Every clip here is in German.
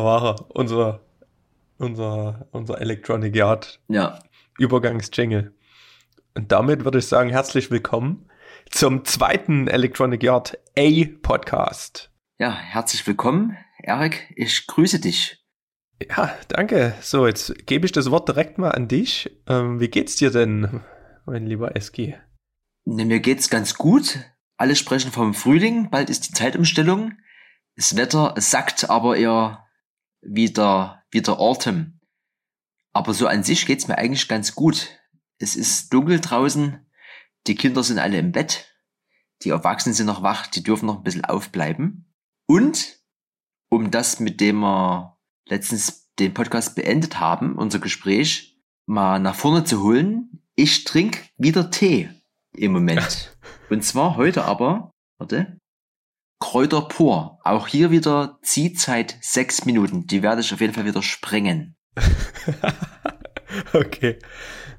da war er, unser, unser, unser Electronic Yard Ja. Übergangsjingle. Und damit würde ich sagen, herzlich willkommen zum zweiten Electronic Yard A Podcast. Ja, herzlich willkommen, Erik. Ich grüße dich. Ja, danke. So, jetzt gebe ich das Wort direkt mal an dich. Ähm, wie geht's dir denn, mein lieber Eski? Ne, Mir geht's ganz gut. Alle sprechen vom Frühling. Bald ist die Zeitumstellung. Das Wetter sackt aber eher wieder, wieder Autumn. Aber so an sich geht's mir eigentlich ganz gut. Es ist dunkel draußen. Die Kinder sind alle im Bett. Die Erwachsenen sind noch wach. Die dürfen noch ein bisschen aufbleiben. Und, um das, mit dem wir letztens den Podcast beendet haben, unser Gespräch, mal nach vorne zu holen. Ich trinke wieder Tee im Moment. Und zwar heute aber, warte, Kräuter pur. Auch hier wieder Ziehzeit sechs Minuten. Die werde ich auf jeden Fall wieder sprengen. okay.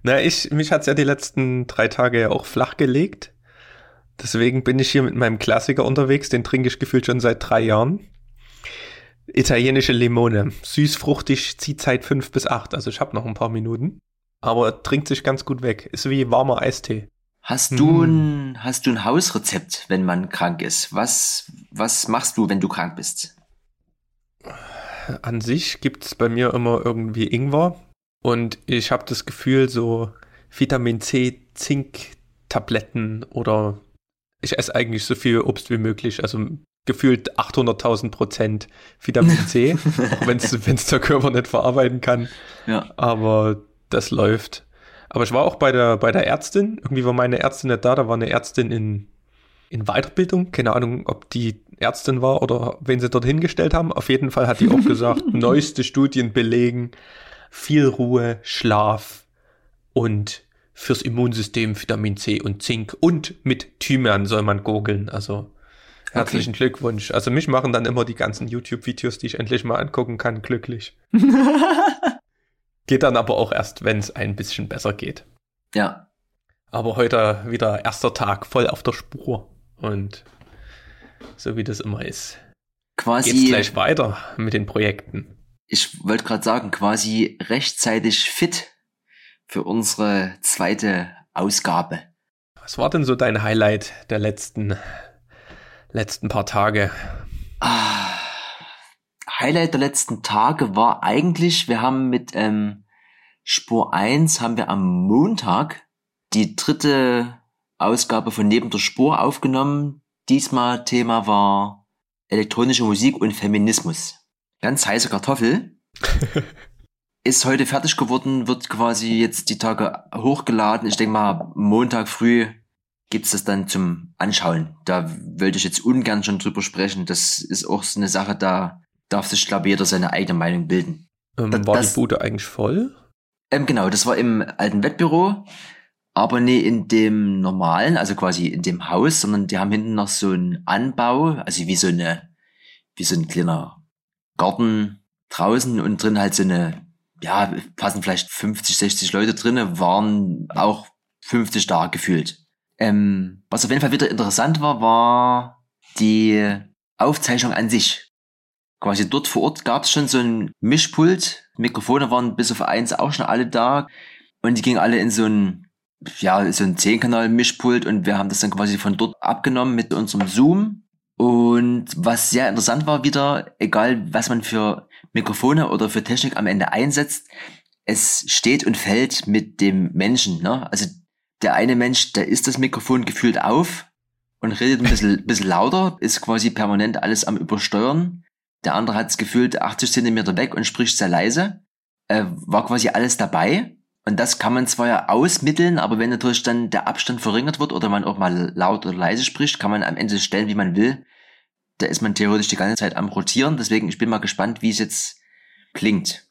Na, ich, mich hat's ja die letzten drei Tage ja auch flach gelegt. Deswegen bin ich hier mit meinem Klassiker unterwegs. Den trinke ich gefühlt schon seit drei Jahren. Italienische Limone. Süß, fruchtig, Ziehzeit fünf bis acht. Also ich habe noch ein paar Minuten. Aber er trinkt sich ganz gut weg. Ist wie warmer Eistee. Hast du ein, hast du ein Hausrezept, wenn man krank ist? Was, was machst du, wenn du krank bist? An sich gibt's bei mir immer irgendwie Ingwer. Und ich habe das Gefühl, so Vitamin C, Zink-Tabletten oder ich esse eigentlich so viel Obst wie möglich. Also gefühlt 800.000 Prozent Vitamin C, wenn es der Körper nicht verarbeiten kann. Ja. Aber das läuft. Aber ich war auch bei der, bei der Ärztin. Irgendwie war meine Ärztin nicht da. Da war eine Ärztin in, in Weiterbildung. Keine Ahnung, ob die Ärztin war oder wen sie dort hingestellt haben. Auf jeden Fall hat die auch gesagt, neueste Studien belegen, viel Ruhe, Schlaf und fürs Immunsystem Vitamin C und Zink und mit Thymian soll man gurgeln. Also herzlichen Glückwunsch. Also mich machen dann immer die ganzen YouTube-Videos, die ich endlich mal angucken kann, glücklich. Geht dann aber auch erst, wenn es ein bisschen besser geht. Ja. Aber heute wieder erster Tag voll auf der Spur. Und so wie das immer ist. Geht's Quasi, gleich weiter mit den Projekten. ich wollte gerade sagen, quasi rechtzeitig fit für unsere zweite Ausgabe. Was war denn so dein Highlight der letzten, letzten paar Tage? Ah, Highlight der letzten Tage war eigentlich, wir haben mit ähm, Spur 1 haben wir am Montag die dritte Ausgabe von Neben der Spur aufgenommen. Diesmal Thema war elektronische Musik und Feminismus. Ganz heiße Kartoffel. Ist heute fertig geworden, wird quasi jetzt die Tage hochgeladen. Ich denke mal, Montag früh gibt's das dann zum Anschauen. Da wollte ich jetzt ungern schon drüber sprechen. Das ist auch so eine Sache, da darf sich, glaube ich, jeder seine eigene Meinung bilden. Ähm, Das- war das- die Bude eigentlich voll? Ähm, genau, das war im alten Wettbüro, aber nee in dem normalen, also quasi in dem Haus, sondern die haben hinten noch so einen Anbau, also wie so eine, wie so ein kleiner Garten draußen und drin halt so eine, ja, passen vielleicht 50, 60 Leute drinne, waren auch 50 da gefühlt. Ähm, was auf jeden Fall wieder interessant war, war die Aufzeichnung an sich. Quasi dort vor Ort gab es schon so ein Mischpult. Mikrofone waren bis auf eins auch schon alle da. Und die gingen alle in so ein, ja, so ein 10-Kanal-Mischpult und wir haben das dann quasi von dort abgenommen mit unserem Zoom. Und was sehr interessant war wieder, egal was man für Mikrofone oder für Technik am Ende einsetzt, es steht und fällt mit dem Menschen. Ne? Also der eine Mensch, der ist das Mikrofon gefühlt auf und redet ein bisschen, bisschen lauter, ist quasi permanent alles am Übersteuern. Der andere hat es gefühlt 80 Zentimeter weg und spricht sehr leise. Äh, war quasi alles dabei. Und das kann man zwar ja ausmitteln, aber wenn natürlich dann der Abstand verringert wird oder man auch mal laut oder leise spricht, kann man am Ende stellen, wie man will. Da ist man theoretisch die ganze Zeit am Rotieren. Deswegen, ich bin mal gespannt, wie es jetzt klingt.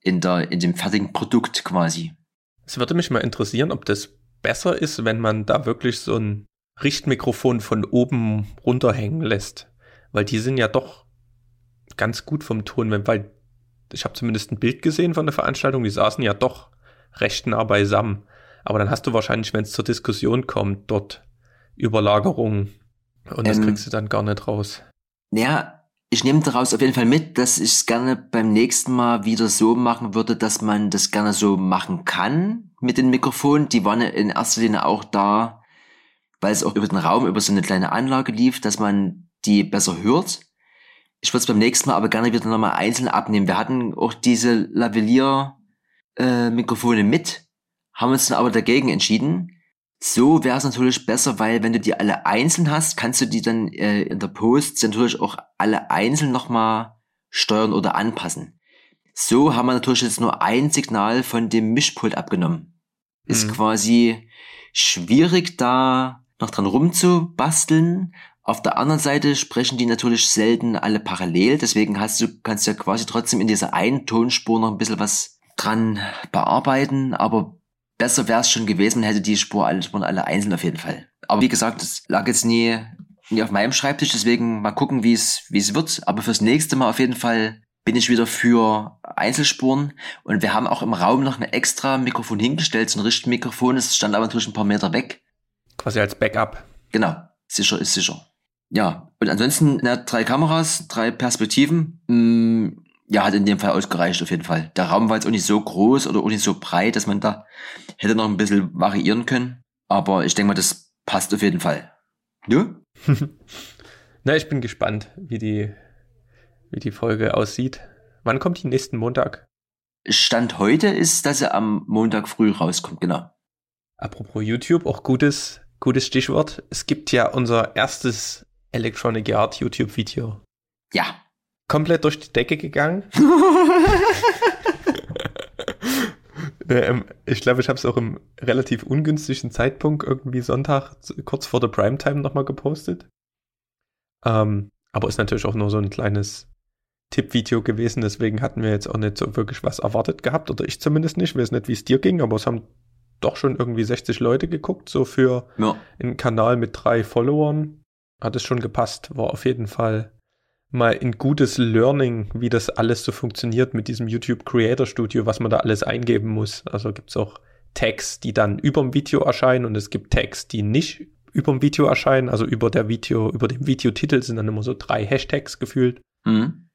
In der, in dem fertigen Produkt quasi. Es würde mich mal interessieren, ob das besser ist, wenn man da wirklich so ein Richtmikrofon von oben runterhängen lässt. Weil die sind ja doch ganz gut vom Ton, wenn- weil ich habe zumindest ein Bild gesehen von der Veranstaltung, die saßen ja doch recht nah beisammen. Aber dann hast du wahrscheinlich, wenn es zur Diskussion kommt, dort Überlagerungen. Und das Ähm. kriegst du dann gar nicht raus. Naja, ich nehme daraus auf jeden Fall mit, dass ich es gerne beim nächsten Mal wieder so machen würde, dass man das gerne so machen kann mit den Mikrofonen. Die waren in erster Linie auch da, weil es auch über den Raum, über so eine kleine Anlage lief, dass man die besser hört. Ich würde es beim nächsten Mal aber gerne wieder nochmal einzeln abnehmen. Wir hatten auch diese Lavalier-Mikrofone äh, mit, haben uns dann aber dagegen entschieden, so wäre es natürlich besser, weil wenn du die alle einzeln hast, kannst du die dann äh, in der Post natürlich auch alle einzeln nochmal steuern oder anpassen. So haben wir natürlich jetzt nur ein Signal von dem Mischpult abgenommen. Mhm. Ist quasi schwierig da noch dran rumzubasteln. Auf der anderen Seite sprechen die natürlich selten alle parallel, deswegen hast du, kannst du ja quasi trotzdem in dieser einen Tonspur noch ein bisschen was dran bearbeiten, aber besser wäre es schon gewesen, hätte die Spur alle Spuren alle einzeln auf jeden Fall. Aber wie gesagt, das lag jetzt nie, nie auf meinem Schreibtisch, deswegen mal gucken, wie es wie es wird. Aber fürs nächste Mal auf jeden Fall bin ich wieder für Einzelspuren und wir haben auch im Raum noch ein extra Mikrofon hingestellt, so ein Richtmikrofon, es stand aber natürlich ein paar Meter weg. Quasi als Backup. Genau, sicher ist sicher. Ja, und ansonsten na, drei Kameras, drei Perspektiven. Mh, mm, ja, hat in dem Fall ausgereicht auf jeden Fall. Der Raum war jetzt auch nicht so groß oder auch nicht so breit, dass man da hätte noch ein bisschen variieren können. Aber ich denke mal, das passt auf jeden Fall. Du? Na, ich bin gespannt, wie die, wie die Folge aussieht. Wann kommt die nächsten Montag? Stand heute ist, dass er am Montag früh rauskommt, genau. Apropos YouTube, auch gutes, gutes Stichwort. Es gibt ja unser erstes Electronic Art YouTube-Video. Ja, komplett durch die Decke gegangen. ähm, ich glaube, ich habe es auch im relativ ungünstigen Zeitpunkt irgendwie Sonntag kurz vor der Primetime nochmal gepostet. Ähm, aber ist natürlich auch nur so ein kleines Tippvideo gewesen, deswegen hatten wir jetzt auch nicht so wirklich was erwartet gehabt, oder ich zumindest nicht. Ich weiß nicht, wie es dir ging, aber es haben doch schon irgendwie 60 Leute geguckt, so für ja. einen Kanal mit drei Followern. Hat es schon gepasst, war auf jeden Fall mal ein gutes Learning, wie das alles so funktioniert mit diesem YouTube Creator Studio, was man da alles eingeben muss. Also gibt es auch Tags, die dann über dem Video erscheinen und es gibt Tags, die nicht über dem Video erscheinen. Also über der Video, über dem Videotitel sind dann immer so drei Hashtags gefühlt. Mhm.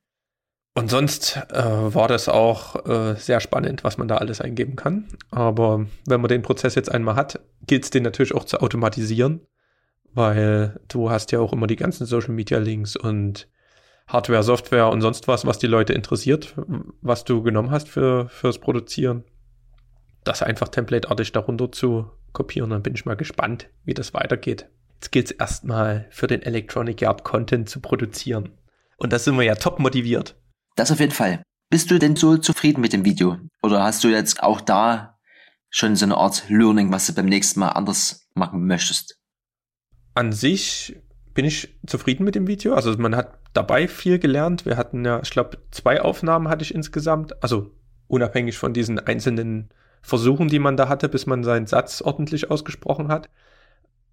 Und sonst äh, war das auch äh, sehr spannend, was man da alles eingeben kann. Aber wenn man den Prozess jetzt einmal hat, gilt es den natürlich auch zu automatisieren, weil du hast ja auch immer die ganzen Social Media Links und Hardware, Software und sonst was, was die Leute interessiert, was du genommen hast für, fürs Produzieren. Das einfach templateartig darunter zu kopieren. Dann bin ich mal gespannt, wie das weitergeht. Jetzt geht es erstmal für den Electronic Yard Content zu produzieren. Und da sind wir ja top motiviert. Das auf jeden Fall. Bist du denn so zufrieden mit dem Video? Oder hast du jetzt auch da schon so eine Art Learning, was du beim nächsten Mal anders machen möchtest? An sich bin ich zufrieden mit dem Video. Also man hat dabei viel gelernt. Wir hatten ja, ich glaube, zwei Aufnahmen hatte ich insgesamt. Also unabhängig von diesen einzelnen Versuchen, die man da hatte, bis man seinen Satz ordentlich ausgesprochen hat.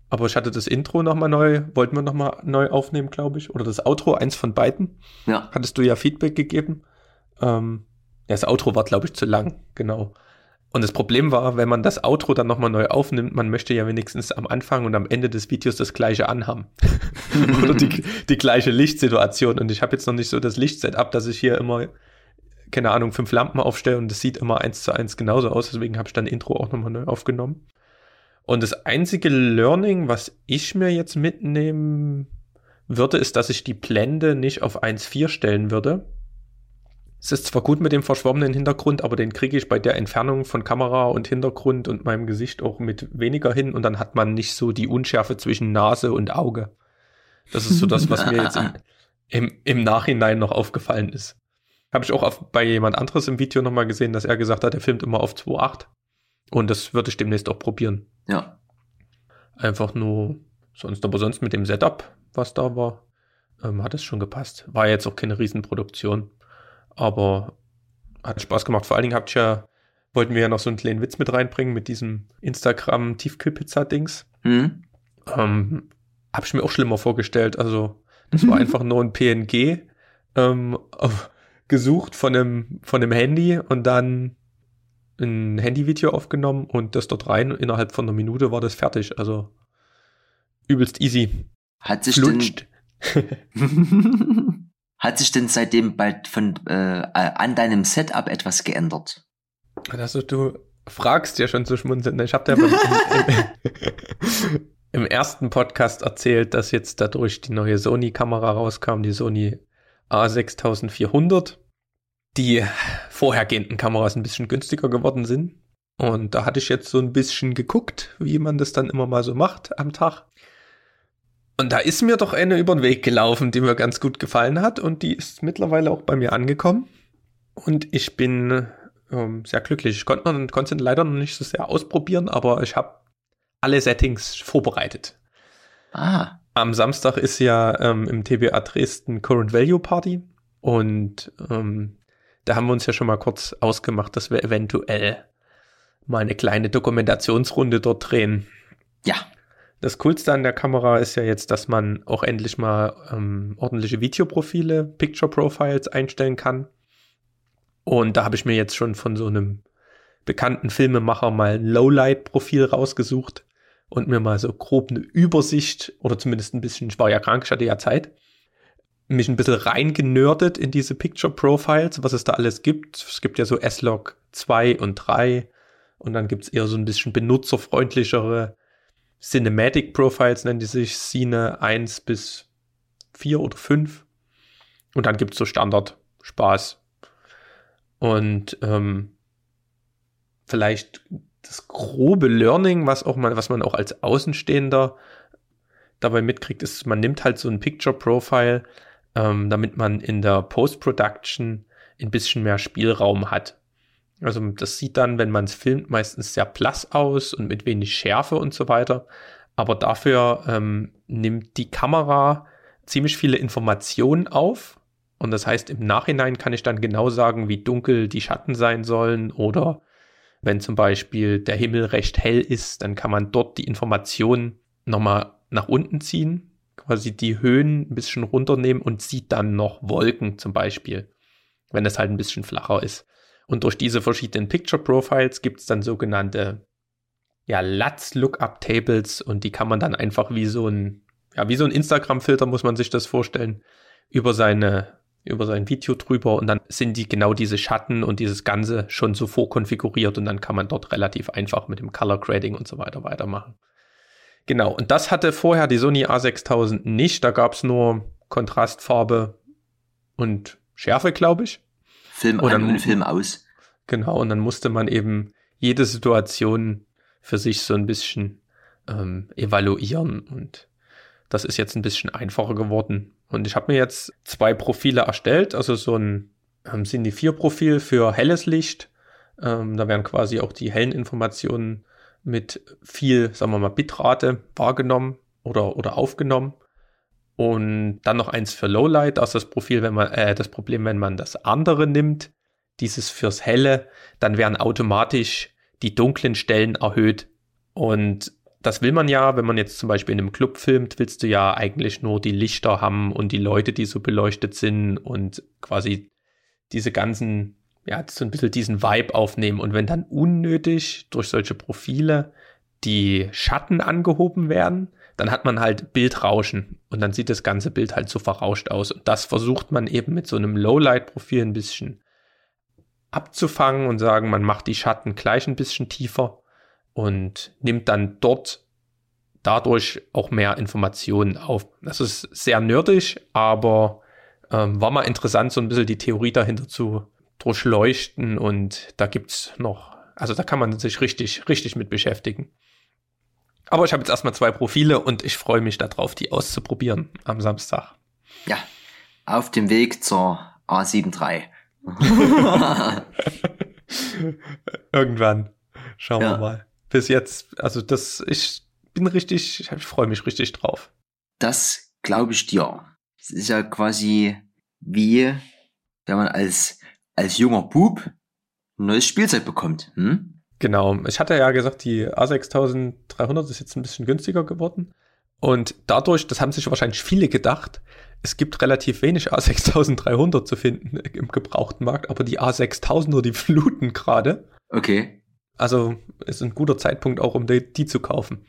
Aber ich hatte das Intro nochmal neu, wollten wir nochmal neu aufnehmen, glaube ich. Oder das Outro, eins von beiden. Ja. Hattest du ja Feedback gegeben. Ähm, das Outro war, glaube ich, zu lang, genau. Und das Problem war, wenn man das Outro dann nochmal neu aufnimmt, man möchte ja wenigstens am Anfang und am Ende des Videos das gleiche anhaben. Oder die, die gleiche Lichtsituation. Und ich habe jetzt noch nicht so das Lichtsetup, dass ich hier immer, keine Ahnung, fünf Lampen aufstelle und das sieht immer eins zu eins genauso aus. Deswegen habe ich dann Intro auch nochmal neu aufgenommen. Und das einzige Learning, was ich mir jetzt mitnehmen würde, ist, dass ich die Blende nicht auf 1.4 stellen würde, es ist zwar gut mit dem verschwommenen Hintergrund, aber den kriege ich bei der Entfernung von Kamera und Hintergrund und meinem Gesicht auch mit weniger hin und dann hat man nicht so die Unschärfe zwischen Nase und Auge. Das ist so das, was mir jetzt im, im, im Nachhinein noch aufgefallen ist. Habe ich auch auf, bei jemand anderes im Video nochmal gesehen, dass er gesagt hat, er filmt immer auf 2.8. Und das würde ich demnächst auch probieren. Ja. Einfach nur sonst, aber sonst mit dem Setup, was da war, ähm, hat es schon gepasst. War jetzt auch keine Riesenproduktion. Aber hat Spaß gemacht. Vor allen Dingen habt ihr ja, wollten wir ja noch so einen kleinen Witz mit reinbringen mit diesem Instagram Tiefkühlpizza-Dings. Mhm. Ähm, hab ich mir auch schlimmer vorgestellt. Also, das war einfach nur ein PNG ähm, gesucht von einem, von einem Handy und dann ein Handyvideo aufgenommen und das dort rein. Innerhalb von einer Minute war das fertig. Also übelst easy. Hat sich Flutscht. denn Hat sich denn seitdem bald von äh, an deinem Setup etwas geändert? Also du fragst ja schon zu schmunzeln. Ich habe dir im, im, im, ersten Podcast erzählt, dass jetzt dadurch die neue Sony-Kamera rauskam, die Sony A6400. Die vorhergehenden Kameras ein bisschen günstiger geworden sind. Und da hatte ich jetzt so ein bisschen geguckt, wie man das dann immer mal so macht am Tag. Und da ist mir doch eine über den Weg gelaufen, die mir ganz gut gefallen hat und die ist mittlerweile auch bei mir angekommen. Und ich bin ähm, sehr glücklich. Ich konnte, konnte leider noch nicht so sehr ausprobieren, aber ich habe alle Settings vorbereitet. Ah. Am Samstag ist ja ähm, im TBA Dresden Current Value Party und ähm, da haben wir uns ja schon mal kurz ausgemacht, dass wir eventuell mal eine kleine Dokumentationsrunde dort drehen. Ja. Das Coolste an der Kamera ist ja jetzt, dass man auch endlich mal ähm, ordentliche Videoprofile, Picture Profiles einstellen kann. Und da habe ich mir jetzt schon von so einem bekannten Filmemacher mal ein Lowlight-Profil rausgesucht und mir mal so grob eine Übersicht oder zumindest ein bisschen, ich war ja krank, ich hatte ja Zeit, mich ein bisschen reingenördet in diese Picture Profiles, was es da alles gibt. Es gibt ja so S-Log 2 und 3 und dann gibt es eher so ein bisschen benutzerfreundlichere Cinematic Profiles nennen die sich Cine 1 bis 4 oder 5. Und dann gibt es so Standard Spaß. Und ähm, vielleicht das grobe Learning, was auch man, was man auch als Außenstehender dabei mitkriegt, ist, man nimmt halt so ein Picture Profile, ähm, damit man in der Post-Production ein bisschen mehr Spielraum hat. Also das sieht dann, wenn man es filmt, meistens sehr blass aus und mit wenig Schärfe und so weiter. Aber dafür ähm, nimmt die Kamera ziemlich viele Informationen auf. Und das heißt, im Nachhinein kann ich dann genau sagen, wie dunkel die Schatten sein sollen. Oder wenn zum Beispiel der Himmel recht hell ist, dann kann man dort die Informationen nochmal nach unten ziehen, quasi die Höhen ein bisschen runternehmen und sieht dann noch Wolken zum Beispiel, wenn es halt ein bisschen flacher ist. Und durch diese verschiedenen Picture Profiles gibt es dann sogenannte ja, LUTs Lookup Tables. Und die kann man dann einfach wie so ein, ja, wie so ein Instagram-Filter muss man sich das vorstellen, über seine, über sein Video drüber. Und dann sind die genau diese Schatten und dieses Ganze schon so vorkonfiguriert. Und dann kann man dort relativ einfach mit dem Color Grading und so weiter weitermachen. Genau, und das hatte vorher die Sony A6000 nicht, da gab es nur Kontrastfarbe und Schärfe, glaube ich. Film und an und Film aus. Genau, und dann musste man eben jede Situation für sich so ein bisschen ähm, evaluieren und das ist jetzt ein bisschen einfacher geworden. Und ich habe mir jetzt zwei Profile erstellt, also so ein ähm, Cine 4 Profil für helles Licht. Ähm, da werden quasi auch die hellen Informationen mit viel, sagen wir mal, Bitrate wahrgenommen oder, oder aufgenommen. Und dann noch eins für Lowlight, also das Profil, wenn man, äh, das Problem, wenn man das andere nimmt, dieses fürs Helle, dann werden automatisch die dunklen Stellen erhöht. Und das will man ja, wenn man jetzt zum Beispiel in einem Club filmt, willst du ja eigentlich nur die Lichter haben und die Leute, die so beleuchtet sind und quasi diese ganzen, ja, so ein bisschen diesen Vibe aufnehmen. Und wenn dann unnötig durch solche Profile die Schatten angehoben werden, dann hat man halt Bildrauschen und dann sieht das ganze Bild halt so verrauscht aus. Und das versucht man eben mit so einem Lowlight-Profil ein bisschen abzufangen und sagen, man macht die Schatten gleich ein bisschen tiefer und nimmt dann dort dadurch auch mehr Informationen auf. Das ist sehr nerdig, aber ähm, war mal interessant, so ein bisschen die Theorie dahinter zu durchleuchten und da gibt's noch, also da kann man sich richtig, richtig mit beschäftigen. Aber ich habe jetzt erstmal zwei Profile und ich freue mich darauf, die auszuprobieren am Samstag. Ja, auf dem Weg zur A73. Irgendwann. Schauen ja. wir mal. Bis jetzt, also das, ich bin richtig, ich freue mich richtig drauf. Das glaube ich dir. Es ist ja quasi wie, wenn man als, als junger Bub ein neues Spielzeug bekommt. Hm? Genau, ich hatte ja gesagt, die A6300 ist jetzt ein bisschen günstiger geworden. Und dadurch, das haben sich wahrscheinlich viele gedacht, es gibt relativ wenig A6300 zu finden im gebrauchten Markt, aber die A6000er, die fluten gerade. Okay. Also ist ein guter Zeitpunkt auch, um die, die zu kaufen.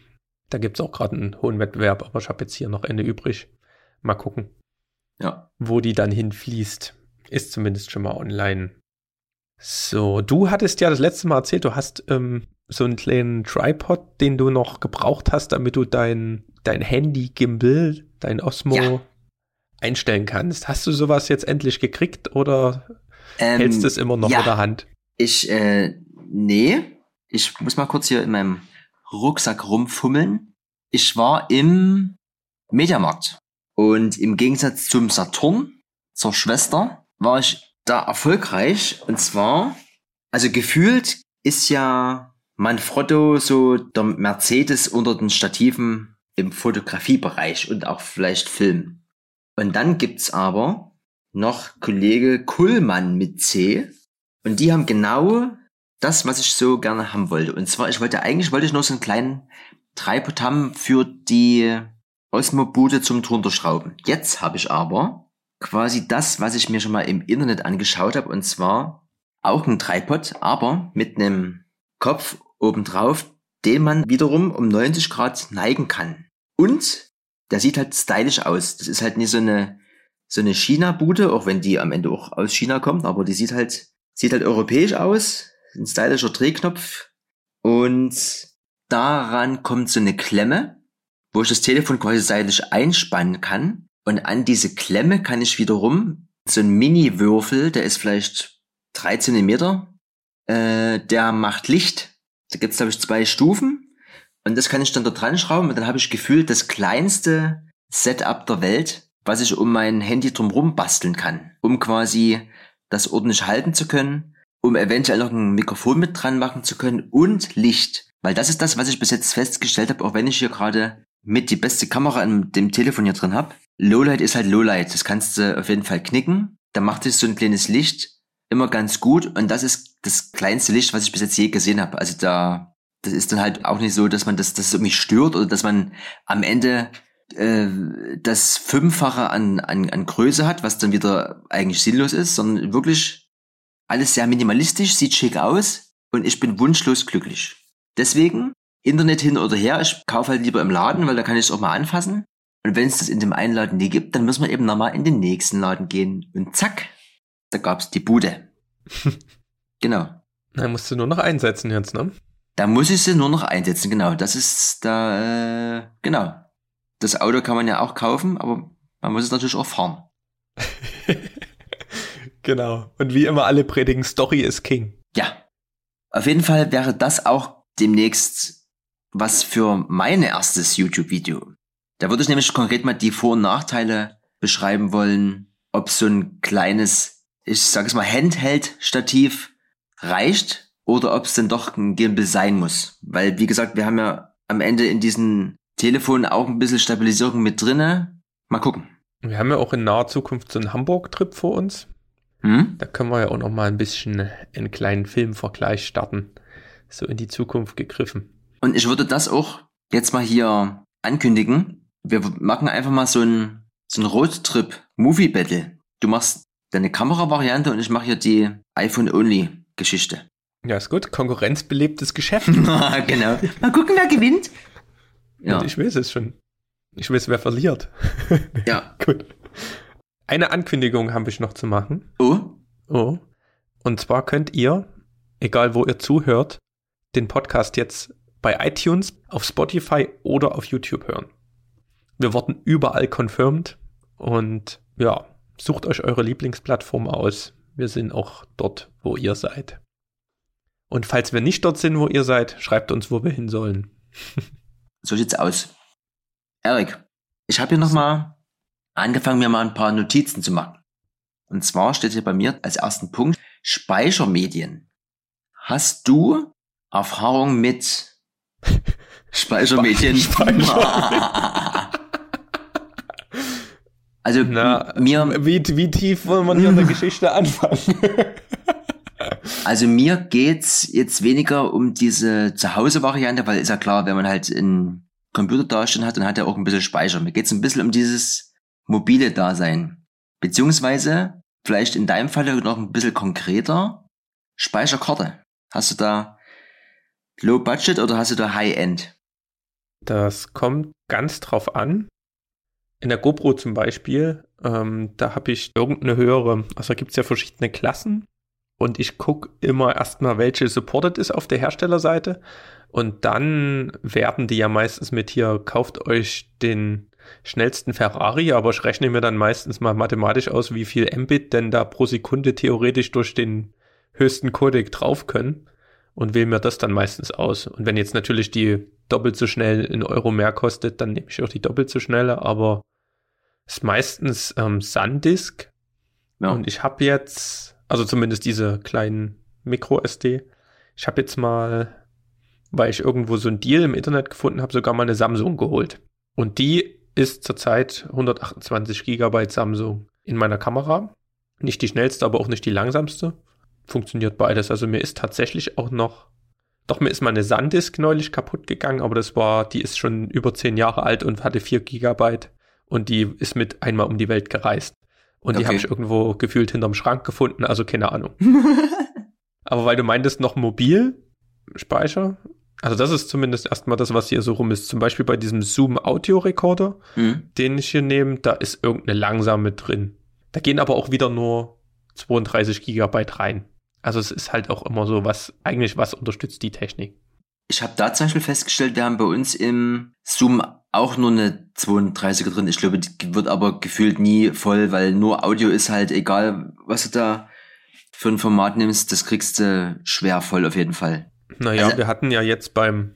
Da gibt es auch gerade einen hohen Wettbewerb, aber ich habe jetzt hier noch eine übrig. Mal gucken. Ja. wo die dann hinfließt. Ist zumindest schon mal online. So, du hattest ja das letzte Mal erzählt, du hast ähm, so einen kleinen Tripod, den du noch gebraucht hast, damit du dein, dein Handy-Gimbal, dein Osmo Ja. einstellen kannst. Hast du sowas jetzt endlich gekriegt oder Ähm, hältst du es immer noch ja. in der Hand? Ich, äh, nee. Ich muss mal kurz hier in meinem Rucksack rumfummeln. Ich war im Mediamarkt. Und im Gegensatz zum Saturn, zur Schwester, war ich da erfolgreich. Und zwar, also gefühlt ist ja Manfrotto so der Mercedes unter den Stativen im Fotografiebereich und auch vielleicht Film. Und dann gibt's aber noch Kollege Kullmann mit C. Und die haben genau das, was ich so gerne haben wollte. Und zwar, ich wollte eigentlich, wollte ich nur so einen kleinen Tripod haben für die Osmo-Bude zum drunterschrauben. Jetzt habe ich aber quasi das, was ich mir schon mal im Internet angeschaut habe, und zwar auch ein Tripod, aber mit einem Kopf obendrauf, den man wiederum um 90 Grad neigen kann. Und der sieht halt stylisch aus. Das ist halt nicht so eine, so eine China-Bude, auch wenn die am Ende auch aus China kommt, aber die sieht halt, sieht halt europäisch aus. Ein stylischer Drehknopf. Und daran kommt so eine Klemme, wo ich das Telefon quasi seitlich einspannen kann. Und an diese Klemme kann ich wiederum so ein Mini-Würfel, der ist vielleicht drei Zentimeter, äh, der macht Licht. Da gibt's glaube ich, zwei Stufen. Und das kann ich dann da dran schrauben. Und dann habe ich gefühlt das kleinste Setup der Welt, was ich um mein Handy drumherum basteln kann, um quasi das ordentlich halten zu können, um eventuell noch ein Mikrofon mit dran machen zu können und Licht. Weil das ist das, was ich bis jetzt festgestellt habe, auch wenn ich hier gerade mit die beste Kamera an dem Telefon hier drin habe. Lowlight ist halt Lowlight. Das kannst du auf jeden Fall knicken. Da macht es so ein kleines Licht immer ganz gut. Und das ist das kleinste Licht, was ich bis jetzt je gesehen habe. Also da, das ist dann halt auch nicht so, dass man das, das irgendwie stört oder dass man am Ende äh, das Fünffache an, an, an Größe hat, was dann wieder eigentlich sinnlos ist, sondern wirklich alles sehr minimalistisch, sieht schick aus und ich bin wunschlos glücklich. Deswegen, Internet hin oder her, ich kaufe halt lieber im Laden, weil da kann ich es auch mal anfassen. Und wenn es das in dem einen Laden nie gibt, dann müssen wir eben nochmal in den nächsten Laden gehen. Und zack, da gab's die Bude. genau. Dann musst du nur noch einsetzen jetzt, ne? Da muss ich sie nur noch einsetzen, genau. Das ist da, äh, genau. Das Auto kann man ja auch kaufen, aber man muss es natürlich auch fahren. genau. Und wie immer alle predigen, Story ist King. Ja. Auf jeden Fall wäre das auch demnächst was für mein erstes YouTube-Video. Da würde ich nämlich konkret mal die Vor- und Nachteile beschreiben wollen, ob so ein kleines, ich sage es mal, Handheld-Stativ reicht oder ob es denn doch ein Gimbal sein muss. Weil, wie gesagt, wir haben ja am Ende in diesen Telefonen auch ein bisschen Stabilisierung mit drinne. Mal gucken. Wir haben ja auch in naher Zukunft so einen Hamburg-Trip vor uns. Hm? Da können wir ja auch noch mal ein bisschen einen kleinen Filmvergleich starten. So in die Zukunft gegriffen. Und ich würde das auch jetzt mal hier ankündigen. Wir machen einfach mal so ein, so ein Roadtrip-Movie-Battle. Du machst deine Kameravariante und ich mache hier die iPhone-Only-Geschichte. Ja, ist gut. Konkurrenzbelebtes Geschäft. genau. Mal gucken, wer gewinnt. Ja. Ja, Und ich weiß es schon. Ich weiß, wer verliert. ja. Gut. Eine Ankündigung habe ich noch zu machen. Oh, Oh. Und zwar könnt ihr, egal wo ihr zuhört, den Podcast jetzt bei iTunes, auf Spotify oder auf YouTube hören. Wir wurden überall confirmed und ja, sucht euch eure Lieblingsplattform aus. Wir sind auch dort, wo ihr seid. Und falls wir nicht dort sind, wo ihr seid, schreibt uns, wo wir hin sollen. so sieht's aus. Erik, ich habe hier nochmal angefangen, mir mal ein paar Notizen zu machen. Und zwar steht hier bei mir als ersten Punkt Speichermedien. Hast du Erfahrung mit Speichermedien? also Na, mir, wie, wie tief wollen wir hier in der Geschichte anfangen? also mir geht's jetzt weniger um diese Zuhause-Variante, weil ist ja klar, wenn man halt einen Computer dastehen hat, dann hat er auch ein bisschen Speicher. Mir geht's ein bisschen um dieses mobile Dasein. Beziehungsweise, vielleicht in deinem Fall noch ein bisschen konkreter, Speicherkarte. Hast du da Low Budget oder hast du da High End? Das kommt ganz drauf an. In der GoPro zum Beispiel, ähm, da habe ich irgendeine höhere, also da gibt es ja verschiedene Klassen und ich gucke immer erstmal, welche supported ist auf der Herstellerseite und dann werden die ja meistens mit hier, kauft euch den schnellsten Ferrari, aber ich rechne mir dann meistens mal mathematisch aus, wie viel Mbit denn da pro Sekunde theoretisch durch den höchsten Codec drauf können und wähle mir das dann meistens aus. Und wenn jetzt natürlich die doppelt so schnell in Euro mehr kostet, dann nehme ich auch die doppelt so schnelle, aber es ist meistens ähm, SanDisk. Ja. Und ich habe jetzt, also zumindest diese kleinen Micro-SD, ich habe jetzt mal, weil ich irgendwo so ein Deal im Internet gefunden habe, sogar mal eine Samsung geholt. Und die ist zurzeit 128 Gigabyte Samsung in meiner Kamera. Nicht die schnellste, aber auch nicht die langsamste. Funktioniert beides. Also mir ist tatsächlich auch noch, doch mir ist meine SanDisk neulich kaputt gegangen, aber das war, die ist schon über 10 Jahre alt und hatte 4 Gigabyte und die ist mit einmal um die Welt gereist. Und okay. die habe ich irgendwo gefühlt hinterm Schrank gefunden, also keine Ahnung. aber weil du meintest noch mobil Speicher, also das ist zumindest erstmal das, was hier so rum ist. Zum Beispiel bei diesem Zoom Audio Recorder, mhm. den ich hier nehme, da ist irgendeine langsame drin. Da gehen aber auch wieder nur 32 Gigabyte rein. Also es ist halt auch immer so, was eigentlich was unterstützt die Technik. Ich habe da zum Beispiel festgestellt, wir haben bei uns im Zoom auch nur eine 32er drin. Ich glaube, die wird aber gefühlt nie voll, weil nur Audio ist halt egal, was du da für ein Format nimmst, das kriegst du schwer voll auf jeden Fall. Naja, also, wir hatten ja jetzt beim,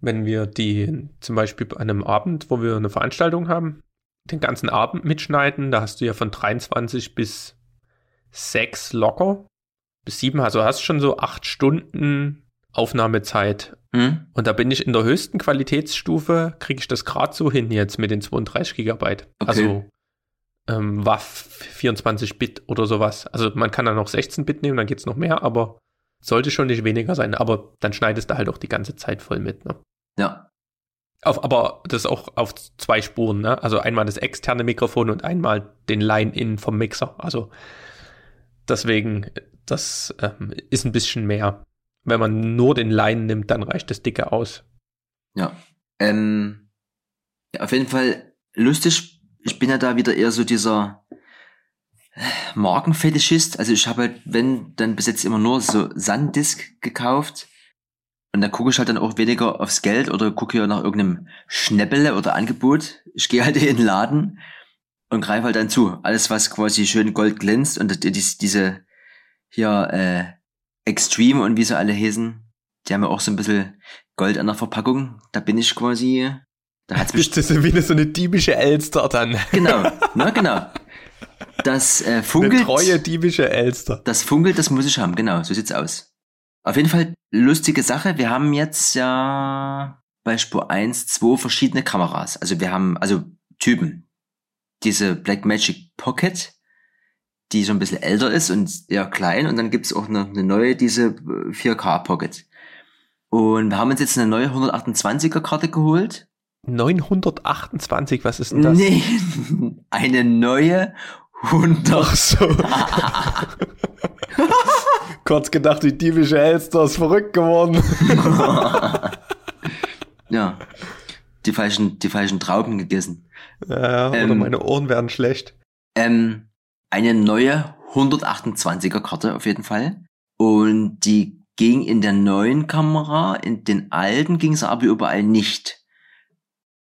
wenn wir die, zum Beispiel an einem Abend, wo wir eine Veranstaltung haben, den ganzen Abend mitschneiden, da hast du ja von 23 bis 6 locker, bis 7, also hast schon so 8 Stunden Aufnahmezeit. Mhm. Und da bin ich in der höchsten Qualitätsstufe, kriege ich das gerade so hin jetzt mit den 32 Gigabyte. Okay. Also ähm, WAF 24 Bit oder sowas. Also man kann da noch 16 Bit nehmen, dann geht es noch mehr, aber sollte schon nicht weniger sein, aber dann schneidest du halt auch die ganze Zeit voll mit. Ne? Ja. Auf, aber das auch auf zwei Spuren, ne? Also einmal das externe Mikrofon und einmal den Line-In vom Mixer. Also deswegen, das ähm, ist ein bisschen mehr. Wenn man nur den Line nimmt, dann reicht das dicke aus. Ja. Ähm, ja, auf jeden Fall lustig. Ich bin ja da wieder eher so dieser Markenfetischist. Also ich habe halt, wenn, dann bis jetzt immer nur so Sandisk gekauft. Und dann gucke ich halt dann auch weniger aufs Geld oder gucke ja nach irgendeinem Schnäppele oder Angebot. Ich gehe halt in den Laden und greife halt dann zu. Alles, was quasi schön gold glänzt und diese hier äh, Extreme und wie sie alle heißen, die haben ja auch so ein bisschen Gold an der Verpackung. Da bin ich quasi. Da hat's mich. Das ist wie so eine diebische Elster dann. Genau, ne, genau. Das äh, funkelt. Eine treue diebische Elster. Das funkelt, das muss ich haben, genau, so sieht's aus. Auf jeden Fall lustige Sache. Wir haben jetzt ja bei Spur 1 zwei verschiedene Kameras. Also wir haben, also Typen. Diese Blackmagic Pocket, die so ein bisschen älter ist und eher klein. Und dann gibt's auch noch eine neue, diese 4K Pocket. Und wir haben uns jetzt eine neue 128er Karte geholt. 928, was ist denn das? Nee, eine neue 100. Ach so. Kurz gedacht, die diebische Elster ist verrückt geworden. ja. Die falschen, die falschen Trauben gegessen. Ja, oder ähm, meine Ohren werden schlecht. Ähm, eine neue 128er Karte auf jeden Fall. Und die ging in der neuen Kamera, in den alten ging es aber überall nicht.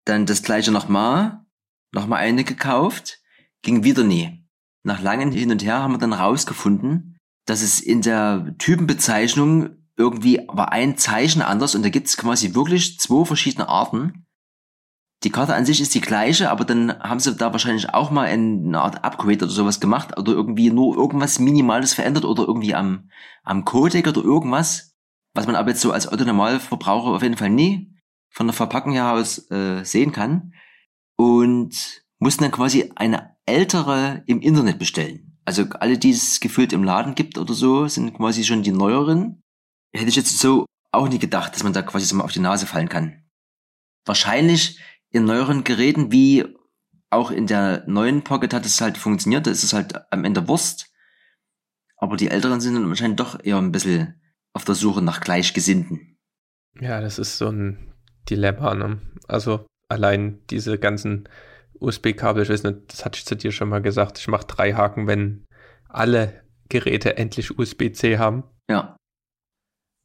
Dann das gleiche nochmal, nochmal eine gekauft, ging wieder nie. Nach langem Hin und Her haben wir dann rausgefunden, dass es in der Typenbezeichnung irgendwie war ein Zeichen anders und da gibt es quasi wirklich zwei verschiedene Arten. Die Karte an sich ist die gleiche, aber dann haben sie da wahrscheinlich auch mal eine Art Upgrade oder sowas gemacht oder irgendwie nur irgendwas Minimales verändert oder irgendwie am, am Codec oder irgendwas, was man aber jetzt so als Autonormalverbraucher auf jeden Fall nie von der Verpackung her aus äh, sehen kann. Und mussten dann quasi eine ältere im Internet bestellen. Also alle, die es gefühlt im Laden gibt oder so, sind quasi schon die neueren. Hätte ich jetzt so auch nie gedacht, dass man da quasi so mal auf die Nase fallen kann. Wahrscheinlich in neueren Geräten wie auch in der neuen Pocket hat es halt funktioniert, da ist es halt am Ende Wurst. Aber die Älteren sind dann wahrscheinlich doch eher ein bisschen auf der Suche nach Gleichgesinnten. Ja, das ist so ein Dilemma, ne? Also allein diese ganzen USB-Kabel, ich weiß nicht, das hatte ich zu dir schon mal gesagt. Ich mache drei Haken, wenn alle Geräte endlich USB-C haben. Ja.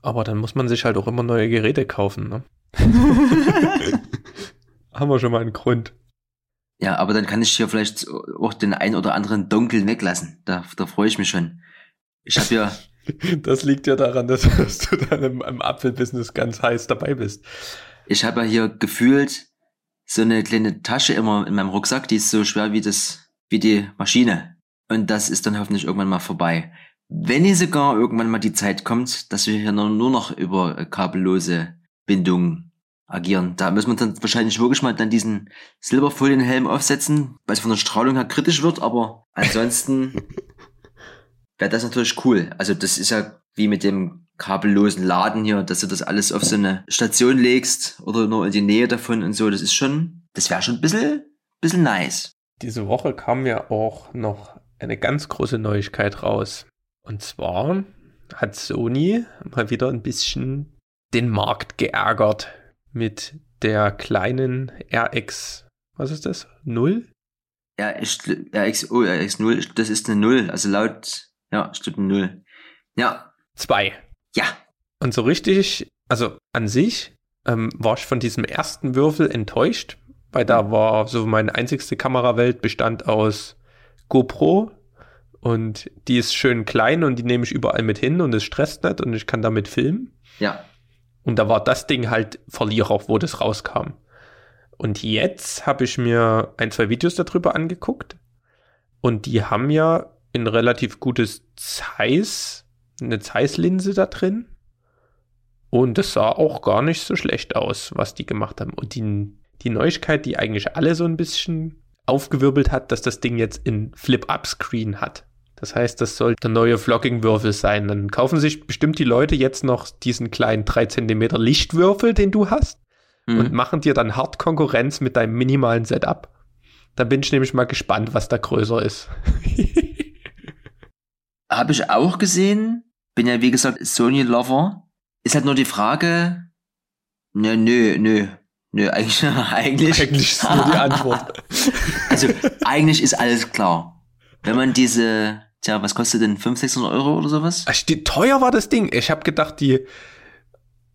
Aber dann muss man sich halt auch immer neue Geräte kaufen, ne? haben wir schon mal einen Grund. Ja, aber dann kann ich hier vielleicht auch den ein oder anderen Dunkel weglassen. Da, da freue ich mich schon. Ich habe ja. Das liegt ja daran, dass, du dann im, im Apfelbusiness ganz heiß dabei bist. Ich habe ja hier gefühlt so eine kleine Tasche immer in meinem Rucksack, die ist so schwer wie das, wie die Maschine. Und das ist dann hoffentlich irgendwann mal vorbei. Wenn sogar irgendwann mal die Zeit kommt, dass wir hier nur noch über kabellose Bindungen agieren. Da müssen wir dann wahrscheinlich wirklich mal dann diesen Silberfolienhelm aufsetzen, weil es von der Strahlung her kritisch wird, aber ansonsten wäre das natürlich cool. Also das ist ja wie mit dem kabellosen Laden hier, dass du das alles auf so eine Station legst oder nur in die Nähe davon und so. Das ist schon, das wäre schon ein bisschen, bisschen nice. Diese Woche kam ja auch noch eine ganz große Neuigkeit raus. Und zwar hat Sony mal wieder ein bisschen den Markt geärgert mit der kleinen RX, was ist das? Null? RX, RX, oh, RX 0, das ist eine Null, also laut, ja, stimmt eine Null. Ja. Zwei. Ja. Und so richtig, also an sich ähm, war ich von diesem ersten Würfel enttäuscht, weil da war so meine einzigste Kamerawelt bestand aus GoPro und die ist schön klein und die nehme ich überall mit hin und es stresst nicht und ich kann damit filmen. Ja. Und da war das Ding halt Verlierer, wo das rauskam. Und jetzt habe ich mir ein, zwei Videos darüber angeguckt. Und die haben ja ein relativ gutes Zeiss, eine Zeiss-Linse da drin. Und das sah auch gar nicht so schlecht aus, was die gemacht haben. Und die, die Neuigkeit, die eigentlich alle so ein bisschen aufgewirbelt hat, dass das Ding jetzt in Flip-Up-Screen hat. Das heißt, das soll der neue Vlogging-Würfel sein. Dann kaufen sich bestimmt die Leute jetzt noch diesen kleinen 3 cm Lichtwürfel, den du hast, mhm. und machen dir dann hart Konkurrenz mit deinem minimalen Setup. Da bin ich nämlich mal gespannt, was da größer ist. Habe ich auch gesehen. Bin ja, wie gesagt, Sony-Lover. Ist halt nur die Frage, nö, nö, nö, nö, eigentlich, eigentlich. Eigentlich ist nur die Antwort. also, eigentlich ist alles klar. Wenn man diese Tja, was kostet denn 500, 600 Euro oder sowas? Die, teuer war das Ding. Ich habe gedacht, die,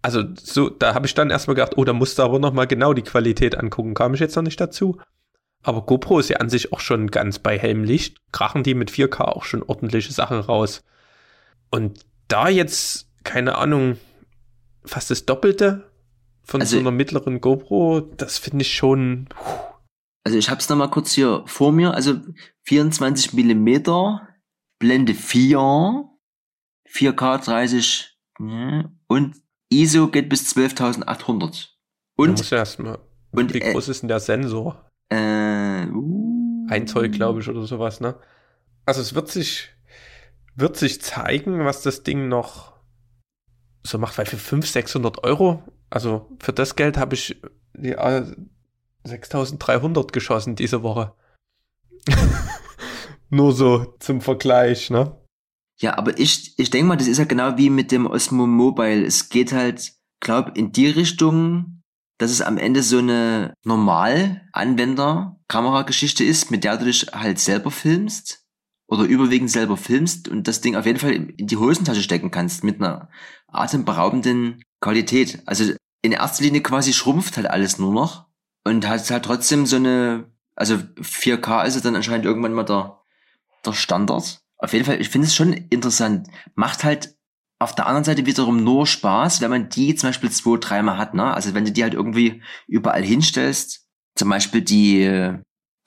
also so, da habe ich dann erstmal gedacht, oh, da musst du aber nochmal genau die Qualität angucken. Kam ich jetzt noch nicht dazu. Aber GoPro ist ja an sich auch schon ganz bei hellem Licht. Krachen die mit 4K auch schon ordentliche Sachen raus. Und da jetzt, keine Ahnung, fast das Doppelte von also, so einer mittleren GoPro, das finde ich schon. Also ich habe es nochmal kurz hier vor mir. Also 24 Millimeter Blende 4, 4K 30 ne, und ISO geht bis 12.800. Und ja. Und wie äh, groß ist denn der Sensor? Äh, uh, Ein Zoll, glaube ich, oder sowas, ne? Also es wird sich, wird sich zeigen, was das Ding noch so macht, weil für 500, 600 Euro, also für das Geld habe ich ja, 6300 geschossen diese Woche. Nur so zum Vergleich, ne? Ja, aber ich, ich denke mal, das ist ja genau wie mit dem Osmo Mobile. Es geht halt, glaub, in die Richtung, dass es am Ende so eine normal Anwender-Kamerageschichte ist, mit der du dich halt selber filmst oder überwiegend selber filmst und das Ding auf jeden Fall in die Hosentasche stecken kannst mit einer atemberaubenden Qualität. Also in erster Linie quasi schrumpft halt alles nur noch und hat halt trotzdem so eine, also 4K ist es dann anscheinend irgendwann mal der der Standard. Auf jeden Fall, ich finde es schon interessant. Macht halt auf der anderen Seite wiederum nur Spaß, wenn man die zum Beispiel zwei, dreimal hat, ne? Also wenn du die halt irgendwie überall hinstellst, zum Beispiel die,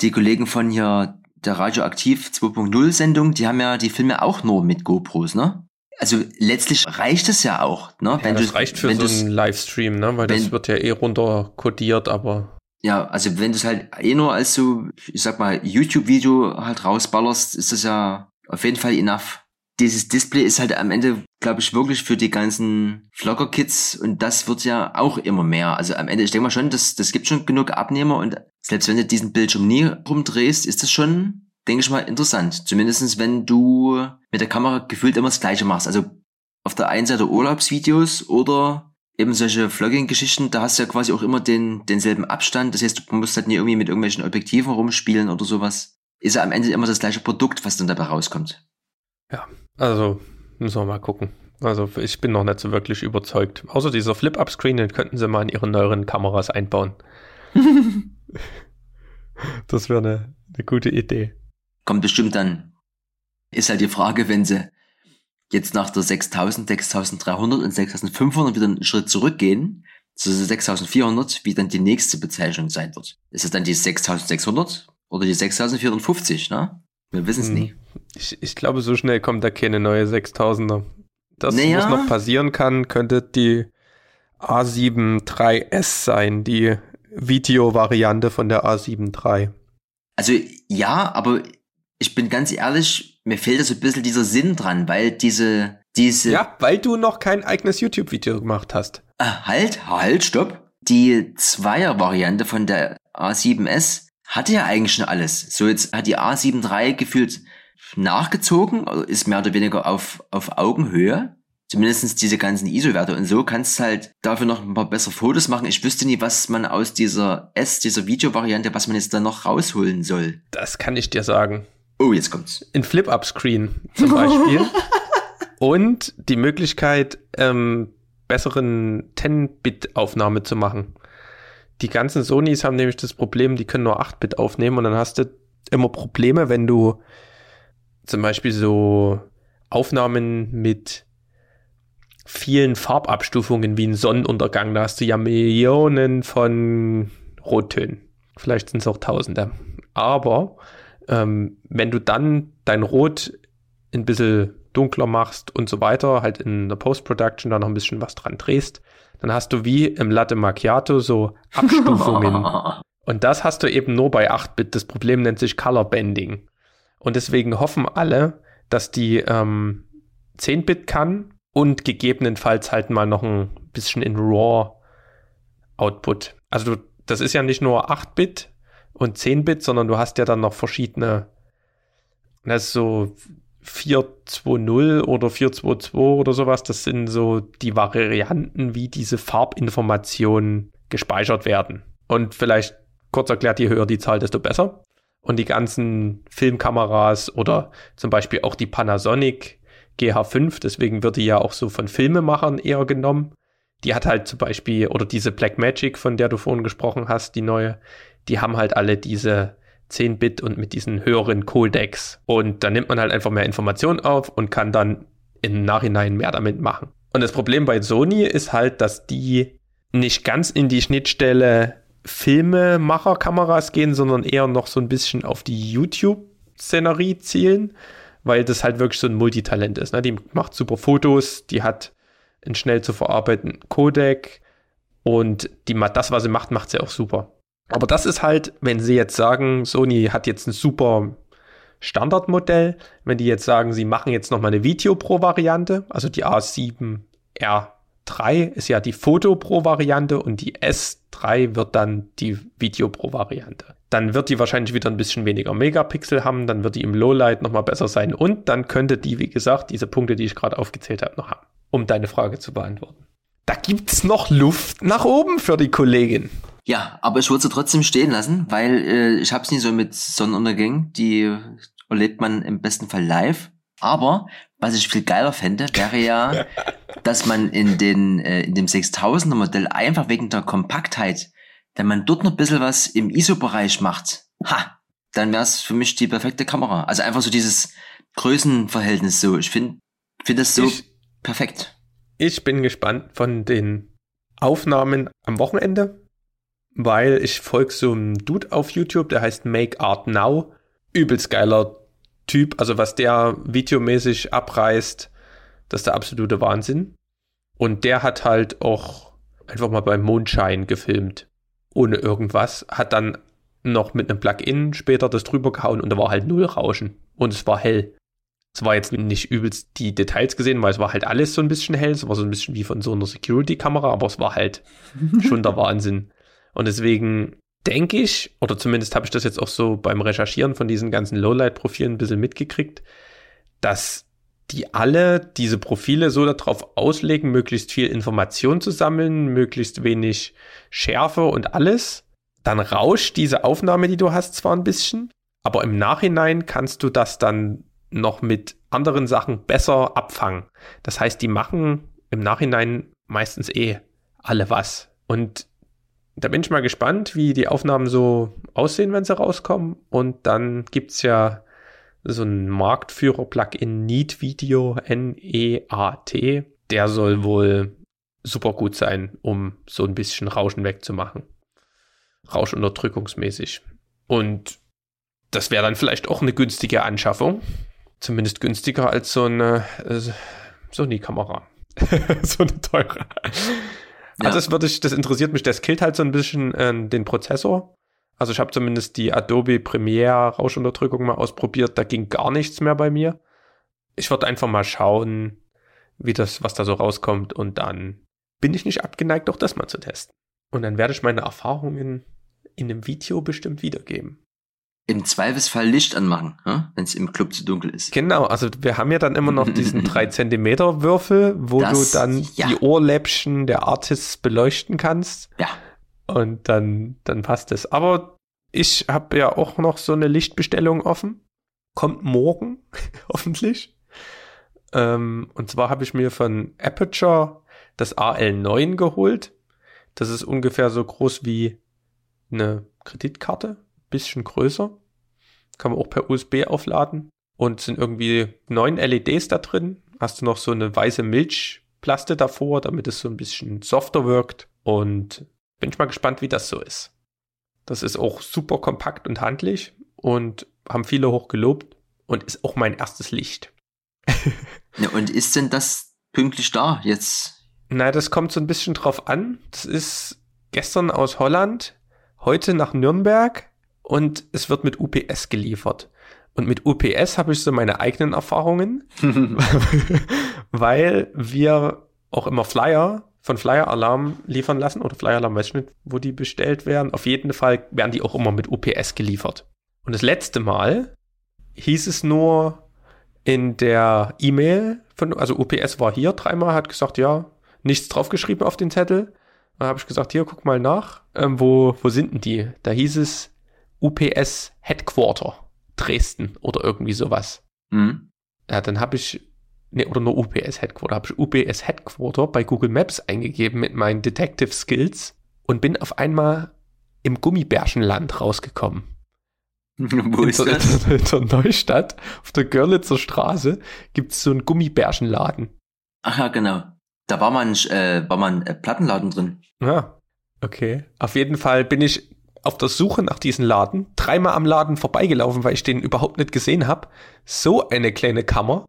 die Kollegen von hier der Radioaktiv 2.0 Sendung, die haben ja die Filme auch nur mit GoPros, ne? Also letztlich reicht es ja auch, ne? Ja, das reicht für so einen Livestream, ne? Weil wenn, das wird ja eh runter kodiert, aber ja, also wenn du es halt eh nur als so, ich sag mal, YouTube-Video halt rausballerst, ist das ja auf jeden Fall enough. Dieses Display ist halt am Ende, glaube ich, wirklich für die ganzen Vlogger-Kids und das wird ja auch immer mehr. Also am Ende, ich denke mal schon, das, das gibt schon genug Abnehmer und selbst wenn du diesen Bildschirm nie rumdrehst, ist das schon, denke ich mal, interessant. Zumindestens wenn du mit der Kamera gefühlt immer das Gleiche machst. Also auf der einen Seite Urlaubsvideos oder eben solche Vlogging-Geschichten, da hast du ja quasi auch immer den, denselben Abstand. Das heißt, du musst halt nie irgendwie mit irgendwelchen Objektiven rumspielen oder sowas. Ist ja am Ende immer das gleiche Produkt, was dann dabei rauskommt. Ja, also müssen wir mal gucken. Also ich bin noch nicht so wirklich überzeugt. Außer dieser Flip-Up-Screen, den könnten sie mal in ihre neueren Kameras einbauen. das wäre eine, eine gute Idee. Kommt bestimmt dann. Ist halt die Frage, wenn sie jetzt nach der 6000, 6300 und 6500 wieder einen Schritt zurückgehen, zu 6400, wie dann die nächste Bezeichnung sein wird. Ist es dann die 6600 oder die 6450, ne? Wir wissen es hm. nie. Ich, ich glaube, so schnell kommt da keine neue 6000er. Das, naja. was noch passieren kann, könnte die A7 3S sein, die Video-Variante von der A7 III. Also ja, aber ich bin ganz ehrlich, mir fehlt da so ein bisschen dieser Sinn dran, weil diese, diese. Ja, weil du noch kein eigenes YouTube-Video gemacht hast. Ah, halt, halt, stopp. Die Zweier-Variante von der A7S hatte ja eigentlich schon alles. So, jetzt hat die A7 III gefühlt nachgezogen, ist mehr oder weniger auf, auf Augenhöhe. Zumindestens diese ganzen ISO-Werte und so kannst du halt dafür noch ein paar bessere Fotos machen. Ich wüsste nie, was man aus dieser S, dieser Videovariante, was man jetzt da noch rausholen soll. Das kann ich dir sagen. Oh, jetzt kommt's. In Flip-Up-Screen zum Beispiel. und die Möglichkeit, ähm, besseren 10-Bit-Aufnahme zu machen. Die ganzen Sonys haben nämlich das Problem, die können nur 8-Bit aufnehmen und dann hast du immer Probleme, wenn du zum Beispiel so Aufnahmen mit vielen Farbabstufungen wie ein Sonnenuntergang, da hast du ja Millionen von Rottönen. Vielleicht sind es auch Tausende. Aber ähm, wenn du dann dein Rot ein bisschen dunkler machst und so weiter, halt in der Post-Production da noch ein bisschen was dran drehst, dann hast du wie im Latte Macchiato so Abstufungen. und das hast du eben nur bei 8-Bit. Das Problem nennt sich Color Bending. Und deswegen hoffen alle, dass die ähm, 10-Bit kann und gegebenenfalls halt mal noch ein bisschen in RAW Output. Also du, das ist ja nicht nur 8-Bit und 10-Bit, sondern du hast ja dann noch verschiedene, das ist so 420 oder 422 oder sowas. Das sind so die Varianten, wie diese Farbinformationen gespeichert werden. Und vielleicht kurz erklärt, je höher die Zahl, desto besser. Und die ganzen Filmkameras oder zum Beispiel auch die Panasonic GH5, deswegen wird die ja auch so von Filmemachern eher genommen. Die hat halt zum Beispiel, oder diese Blackmagic, von der du vorhin gesprochen hast, die neue, die haben halt alle diese 10-Bit und mit diesen höheren Codecs. Und da nimmt man halt einfach mehr Informationen auf und kann dann im Nachhinein mehr damit machen. Und das Problem bei Sony ist halt, dass die nicht ganz in die Schnittstelle Filmemacher-Kameras gehen, sondern eher noch so ein bisschen auf die YouTube-Szenerie zielen, weil das halt wirklich so ein Multitalent ist. Ne? Die macht super Fotos, die hat einen schnell zu verarbeitenden Codec und die, das, was sie macht, macht sie auch super. Aber das ist halt, wenn sie jetzt sagen, Sony hat jetzt ein super Standardmodell, wenn die jetzt sagen, sie machen jetzt nochmal eine Video Pro-Variante, also die A7R3 ist ja die Foto Pro-Variante und die S3 wird dann die Video Pro-Variante. Dann wird die wahrscheinlich wieder ein bisschen weniger Megapixel haben, dann wird die im Lowlight nochmal besser sein und dann könnte die, wie gesagt, diese Punkte, die ich gerade aufgezählt habe, noch haben, um deine Frage zu beantworten. Da gibt's noch Luft nach oben für die Kollegin. Ja, aber ich würde sie trotzdem stehen lassen, weil äh, ich hab's nie so mit Sonnenuntergängen, die erlebt man im besten Fall live. Aber was ich viel geiler fände, wäre ja, dass man in den äh, in dem 6000er Modell einfach wegen der Kompaktheit, wenn man dort noch ein bisschen was im ISO-Bereich macht, ha, dann wäre es für mich die perfekte Kamera. Also einfach so dieses Größenverhältnis so. Ich finde finde das so ich, perfekt. Ich bin gespannt von den Aufnahmen am Wochenende weil ich folge so einem Dude auf YouTube, der heißt Make Art Now. Übelst geiler Typ. Also was der videomäßig abreißt, das ist der absolute Wahnsinn. Und der hat halt auch einfach mal beim Mondschein gefilmt. Ohne irgendwas. Hat dann noch mit einem Plugin später das drüber gehauen und da war halt null Rauschen. Und es war hell. Es war jetzt nicht übelst die Details gesehen, weil es war halt alles so ein bisschen hell. Es war so ein bisschen wie von so einer Security-Kamera, aber es war halt schon der Wahnsinn. Und deswegen denke ich, oder zumindest habe ich das jetzt auch so beim Recherchieren von diesen ganzen Lowlight-Profilen ein bisschen mitgekriegt, dass die alle diese Profile so darauf auslegen, möglichst viel Information zu sammeln, möglichst wenig Schärfe und alles. Dann rauscht diese Aufnahme, die du hast, zwar ein bisschen, aber im Nachhinein kannst du das dann noch mit anderen Sachen besser abfangen. Das heißt, die machen im Nachhinein meistens eh alle was. Und da bin ich mal gespannt, wie die Aufnahmen so aussehen, wenn sie rauskommen. Und dann gibt es ja so ein Marktführer-Plugin Neat Video, N-E-A-T. Der soll wohl super gut sein, um so ein bisschen Rauschen wegzumachen. Rauschunterdrückungsmäßig. Und das wäre dann vielleicht auch eine günstige Anschaffung. Zumindest günstiger als so eine äh, Sony-Kamera. so eine teure. Ja. Also das, würde ich, das interessiert mich. Das killt halt so ein bisschen äh, den Prozessor. Also ich habe zumindest die Adobe Premiere Rauschunterdrückung mal ausprobiert. Da ging gar nichts mehr bei mir. Ich würde einfach mal schauen, wie das, was da so rauskommt. Und dann bin ich nicht abgeneigt, auch das mal zu testen. Und dann werde ich meine Erfahrungen in einem Video bestimmt wiedergeben. Im Zweifelsfall Licht anmachen, wenn es im Club zu dunkel ist. Genau, also wir haben ja dann immer noch diesen 3 Zentimeter Würfel, wo das, du dann ja. die Ohrläppchen der Artists beleuchten kannst. Ja. Und dann, dann passt es. Aber ich habe ja auch noch so eine Lichtbestellung offen. Kommt morgen, hoffentlich. Ähm, und zwar habe ich mir von Aperture das AL9 geholt. Das ist ungefähr so groß wie eine Kreditkarte, bisschen größer. Kann man auch per USB aufladen. Und sind irgendwie neun LEDs da drin. Hast du noch so eine weiße Milchplaste davor, damit es so ein bisschen softer wirkt. Und bin ich mal gespannt, wie das so ist. Das ist auch super kompakt und handlich und haben viele hoch gelobt und ist auch mein erstes Licht. ja, und ist denn das pünktlich da jetzt? Na, das kommt so ein bisschen drauf an. Das ist gestern aus Holland, heute nach Nürnberg und es wird mit UPS geliefert. Und mit UPS habe ich so meine eigenen Erfahrungen, weil wir auch immer Flyer von Flyer Alarm liefern lassen oder Flyer Alarm weiß ich nicht, wo die bestellt werden. Auf jeden Fall werden die auch immer mit UPS geliefert. Und das letzte Mal hieß es nur in der E-Mail von, also UPS war hier dreimal, hat gesagt, ja, nichts draufgeschrieben auf den Zettel. Da habe ich gesagt, hier, guck mal nach, ähm, wo, wo sind denn die? Da hieß es UPS Headquarter Dresden oder irgendwie sowas. Mhm. Ja, dann habe ich, ne, oder nur UPS Headquarter, habe ich UPS Headquarter bei Google Maps eingegeben mit meinen Detective Skills und bin auf einmal im Gummibärchenland rausgekommen. Wo ist der, das? In der Neustadt, auf der Görlitzer Straße, gibt es so einen Gummibärchenladen. Ach ja, genau. Da war man, äh, war man äh, Plattenladen drin. Ja, okay. Auf jeden Fall bin ich auf der Suche nach diesem Laden, dreimal am Laden vorbeigelaufen, weil ich den überhaupt nicht gesehen habe. So eine kleine Kammer.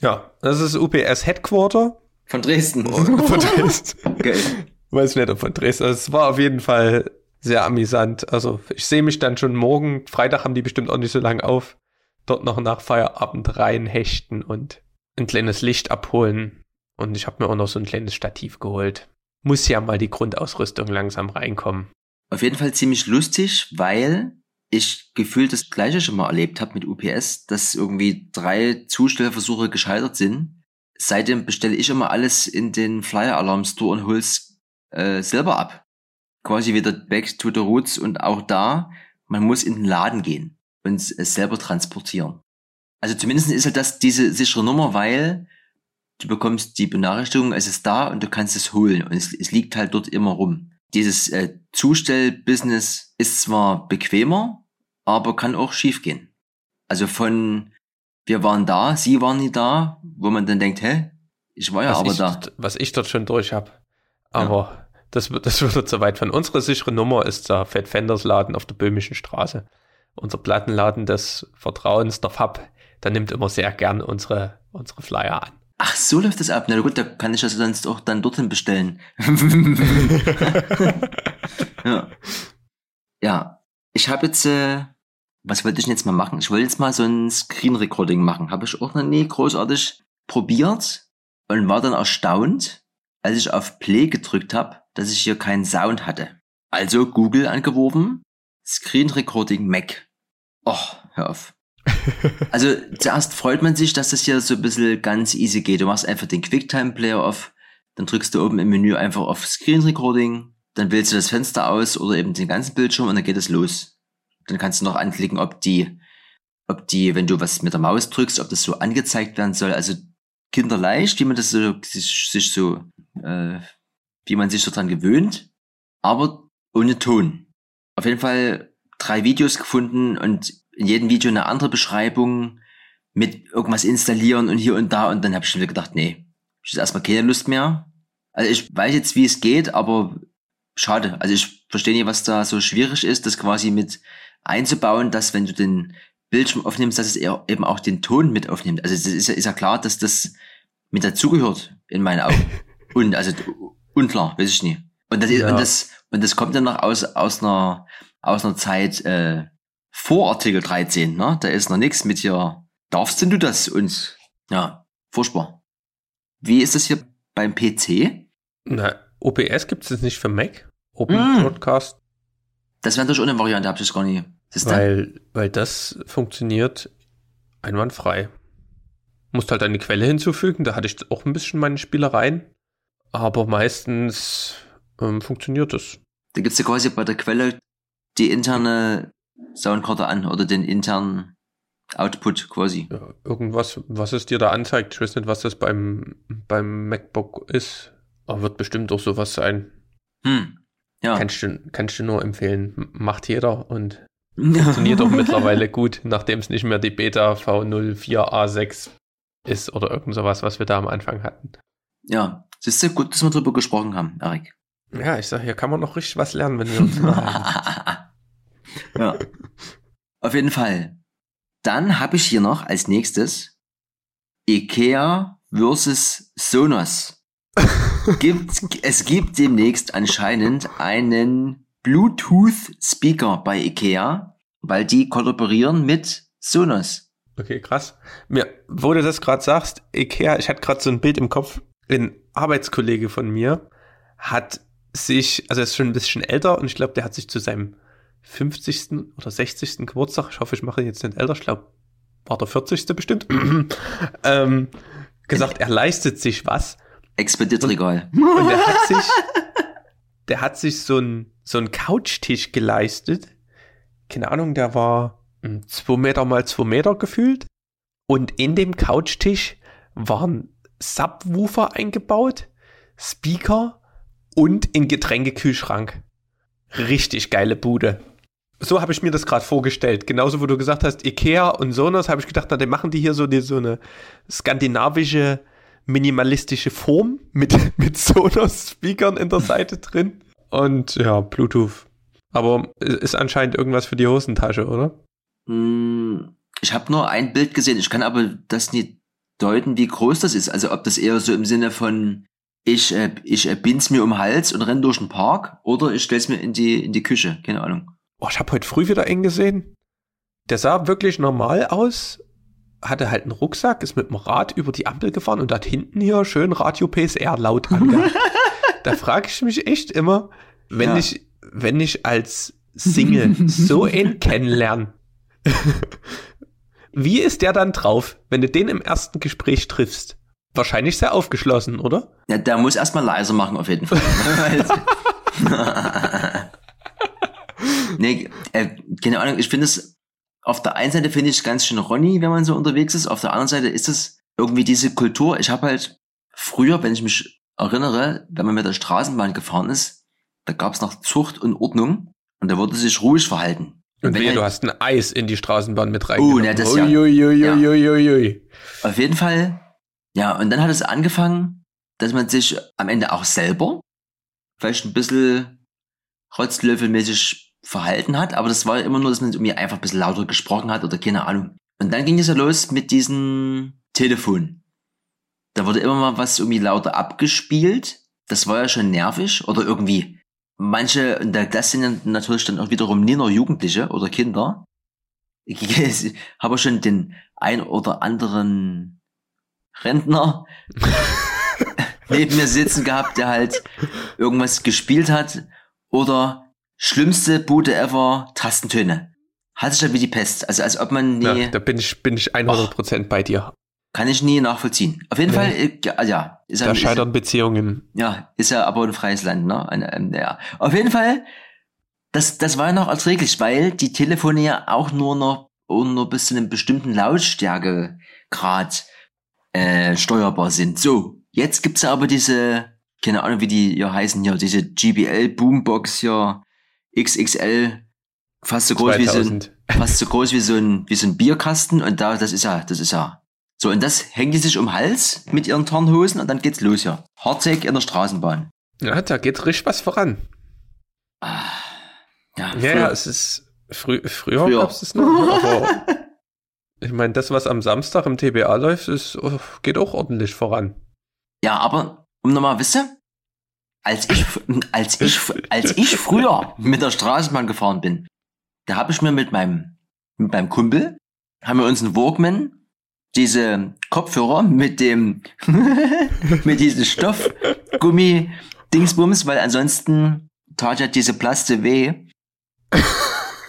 Ja, das ist UPS Headquarter. Von Dresden. von Dresden. okay. Weiß nicht, ob von Dresden. Also es war auf jeden Fall sehr amüsant. Also ich sehe mich dann schon morgen, Freitag haben die bestimmt auch nicht so lange auf, dort noch nach Feierabend reinhechten und ein kleines Licht abholen. Und ich habe mir auch noch so ein kleines Stativ geholt. Muss ja mal die Grundausrüstung langsam reinkommen. Auf jeden Fall ziemlich lustig, weil ich gefühlt das gleiche schon mal erlebt habe mit UPS, dass irgendwie drei Zustellversuche gescheitert sind. Seitdem bestelle ich immer alles in den Flyer Alarm Store und hol's äh, selber ab. Quasi wieder back to the roots und auch da, man muss in den Laden gehen und es selber transportieren. Also zumindest ist halt das diese sichere Nummer, weil du bekommst die Benachrichtigung, es ist da und du kannst es holen und es, es liegt halt dort immer rum dieses äh, Zustellbusiness ist zwar bequemer, aber kann auch schiefgehen. Also von wir waren da, sie waren nie da, wo man dann denkt, hä, ich war ja was aber ich, da. Was ich dort schon durch habe. Aber ja. das, das wird zu weit von. Unsere sichere Nummer ist der Fed Fenders Laden auf der Böhmischen Straße. Unser Plattenladen des Vertrauens, der Fab, der nimmt immer sehr gern unsere, unsere Flyer an. Ach, so läuft das ab. Na gut, da kann ich das sonst auch dann dorthin bestellen. ja. ja. Ich habe jetzt, äh, was wollte ich denn jetzt mal machen? Ich wollte jetzt mal so ein Screen Recording machen. Habe ich auch noch nie großartig probiert und war dann erstaunt, als ich auf Play gedrückt habe, dass ich hier keinen Sound hatte. Also Google angeworfen, Screen Recording Mac. Och, hör auf. Also zuerst freut man sich, dass das hier so ein bisschen ganz easy geht. Du machst einfach den QuickTime-Player auf, dann drückst du oben im Menü einfach auf Screen Recording, dann wählst du das Fenster aus oder eben den ganzen Bildschirm und dann geht es los. Dann kannst du noch anklicken, ob die, ob die, wenn du was mit der Maus drückst, ob das so angezeigt werden soll. Also kinderleicht, wie man das so, sich, sich so, äh, wie man sich so dran gewöhnt, aber ohne Ton. Auf jeden Fall drei Videos gefunden und in jedem Video eine andere Beschreibung mit irgendwas installieren und hier und da und dann habe ich schon wieder gedacht, nee, ich habe erstmal keine Lust mehr. Also ich weiß jetzt, wie es geht, aber schade. Also ich verstehe nicht, was da so schwierig ist, das quasi mit einzubauen, dass wenn du den Bildschirm aufnimmst, dass es eben auch den Ton mit aufnimmt. Also es ist, ist ja klar, dass das mit dazugehört in meinen Augen. und also unklar, weiß ich nicht. Und das, ja. und das und das kommt dann noch aus aus einer aus einer Zeit äh, vor Artikel 13, ne? Da ist noch nichts mit hier. Darfst denn du das? Und ja, furchtbar. Wie ist das hier beim PC? Na, OBS gibt es jetzt nicht für Mac. Open mm. Broadcast. Das wäre natürlich eine Variante, hab ich gar nicht. Weil, weil das funktioniert einwandfrei. Musst halt eine Quelle hinzufügen, da hatte ich auch ein bisschen meine Spielereien. Aber meistens ähm, funktioniert es. Da gibt's ja quasi bei der Quelle die interne Soundkarte an oder den internen Output quasi. Ja, irgendwas, was es dir da anzeigt. Ich weiß nicht, was das beim, beim MacBook ist, aber wird bestimmt auch sowas sein. Hm. Ja. Kannst du, kannst du nur empfehlen. Macht jeder und funktioniert auch mittlerweile gut, nachdem es nicht mehr die Beta V04A6 ist oder irgend sowas, was wir da am Anfang hatten. Ja, es ist sehr gut, dass wir darüber gesprochen haben, Erik. Ja, ich sag, hier kann man noch richtig was lernen, wenn wir uns Ja. Auf jeden Fall. Dann habe ich hier noch als nächstes IKEA versus Sonos. gibt, es gibt demnächst anscheinend einen Bluetooth-Speaker bei IKEA, weil die kollaborieren mit Sonos. Okay, krass. Mir, wo du das gerade sagst, IKEA, ich hatte gerade so ein Bild im Kopf. Ein Arbeitskollege von mir hat sich, also er ist schon ein bisschen älter und ich glaube, der hat sich zu seinem 50. oder 60. Geburtstag, ich hoffe, ich mache ihn jetzt nicht älter, ich glaube, war der 40. bestimmt, ähm, gesagt, er leistet sich was. Expeditregal. Und, und der hat sich, der hat sich so ein so ein Couchtisch geleistet. Keine Ahnung, der war hm, zwei Meter mal zwei Meter gefühlt. Und in dem Couchtisch waren Subwoofer eingebaut, Speaker und ein Getränkekühlschrank. Richtig geile Bude so habe ich mir das gerade vorgestellt. Genauso, wo du gesagt hast, Ikea und Sonos, habe ich gedacht, na, dann machen die hier so, die, so eine skandinavische, minimalistische Form mit, mit Sonos-Speakern in der Seite drin. Und ja, Bluetooth. Aber ist anscheinend irgendwas für die Hosentasche, oder? Hm, ich habe nur ein Bild gesehen. Ich kann aber das nicht deuten, wie groß das ist. Also ob das eher so im Sinne von ich, äh, ich äh, mir um den Hals und renn durch den Park oder ich stell's mir in die, in die Küche. Keine Ahnung. Oh, ich habe heute früh wieder einen gesehen. Der sah wirklich normal aus, hatte halt einen Rucksack, ist mit dem Rad über die Ampel gefahren und hat hinten hier schön Radio PSR laut angehört. da frage ich mich echt immer, wenn ja. ich, wenn ich als Single so einen kennenlerne, wie ist der dann drauf, wenn du den im ersten Gespräch triffst? Wahrscheinlich sehr aufgeschlossen, oder? Ja, der muss erstmal leiser machen, auf jeden Fall. nee, äh, keine Ahnung, ich finde es, auf der einen Seite finde ich es ganz schön Ronny, wenn man so unterwegs ist, auf der anderen Seite ist es irgendwie diese Kultur. Ich habe halt früher, wenn ich mich erinnere, wenn man mit der Straßenbahn gefahren ist, da gab es noch Zucht und Ordnung und da wurde sich ruhig verhalten. Und, und wehe, du hast ein Eis in die Straßenbahn mit reingenommen. Oh, ja, das ja. Ui, ja. Auf jeden Fall, ja, und dann hat es angefangen, dass man sich am Ende auch selber vielleicht ein bisschen rotzlöffelmäßig verhalten hat, aber das war immer nur, dass man irgendwie einfach ein bisschen lauter gesprochen hat oder keine Ahnung. Und dann ging es ja los mit diesem Telefon. Da wurde immer mal was irgendwie lauter abgespielt. Das war ja schon nervig oder irgendwie. Manche, und das sind ja natürlich dann auch wiederum nie nur Jugendliche oder Kinder. Ich habe schon den ein oder anderen Rentner neben mir sitzen gehabt, der halt irgendwas gespielt hat oder Schlimmste Bude ever, Tastentöne. hat sich da wie die Pest. Also als ob man nie, Ja, da bin ich, bin ich 100% bei dir. kann ich nie nachvollziehen. Auf jeden Nee. Fall, äh, ja, ja, ist ja, Da ist, scheitern Beziehungen. ja, ist ja aber ein freies Land, ne? Eine, ähm, ja. Auf jeden Fall, das, das war ja noch erträglich, weil die Telefone ja auch nur noch, nur bis zu einem bestimmten Lautstärkegrad äh, steuerbar sind. So, jetzt gibt's ja aber diese, keine Ahnung, wie die hier heißen hier, diese GBL Boombox hier, XXL, fast so groß wie so ein, 2000. fast so groß wie so ein, wie so ein Bierkasten und da, das ist ja, das ist ja. So, und das hängen die sich um den Hals mit ihren Tarnhosen und dann geht's los ja. Hardtake in der Straßenbahn. Ja, da geht richtig was voran. Ah, ja, Ja, ja, es ist frü früher, Früher. gab's es noch, aber ich meine, das, was am Samstag im TBA läuft, ist, oh, geht auch ordentlich voran. ja, aber um nochmal, wisst ihr, als ich, als ich, als ich früher mit der Straßenbahn gefahren bin, da habe ich mir mit meinem, mit meinem Kumpel, haben wir uns einen Walkman, diese Kopfhörer mit dem, mit diesem Stoffgummi-Dingsbums, weil ansonsten tat ja diese Plaste weh,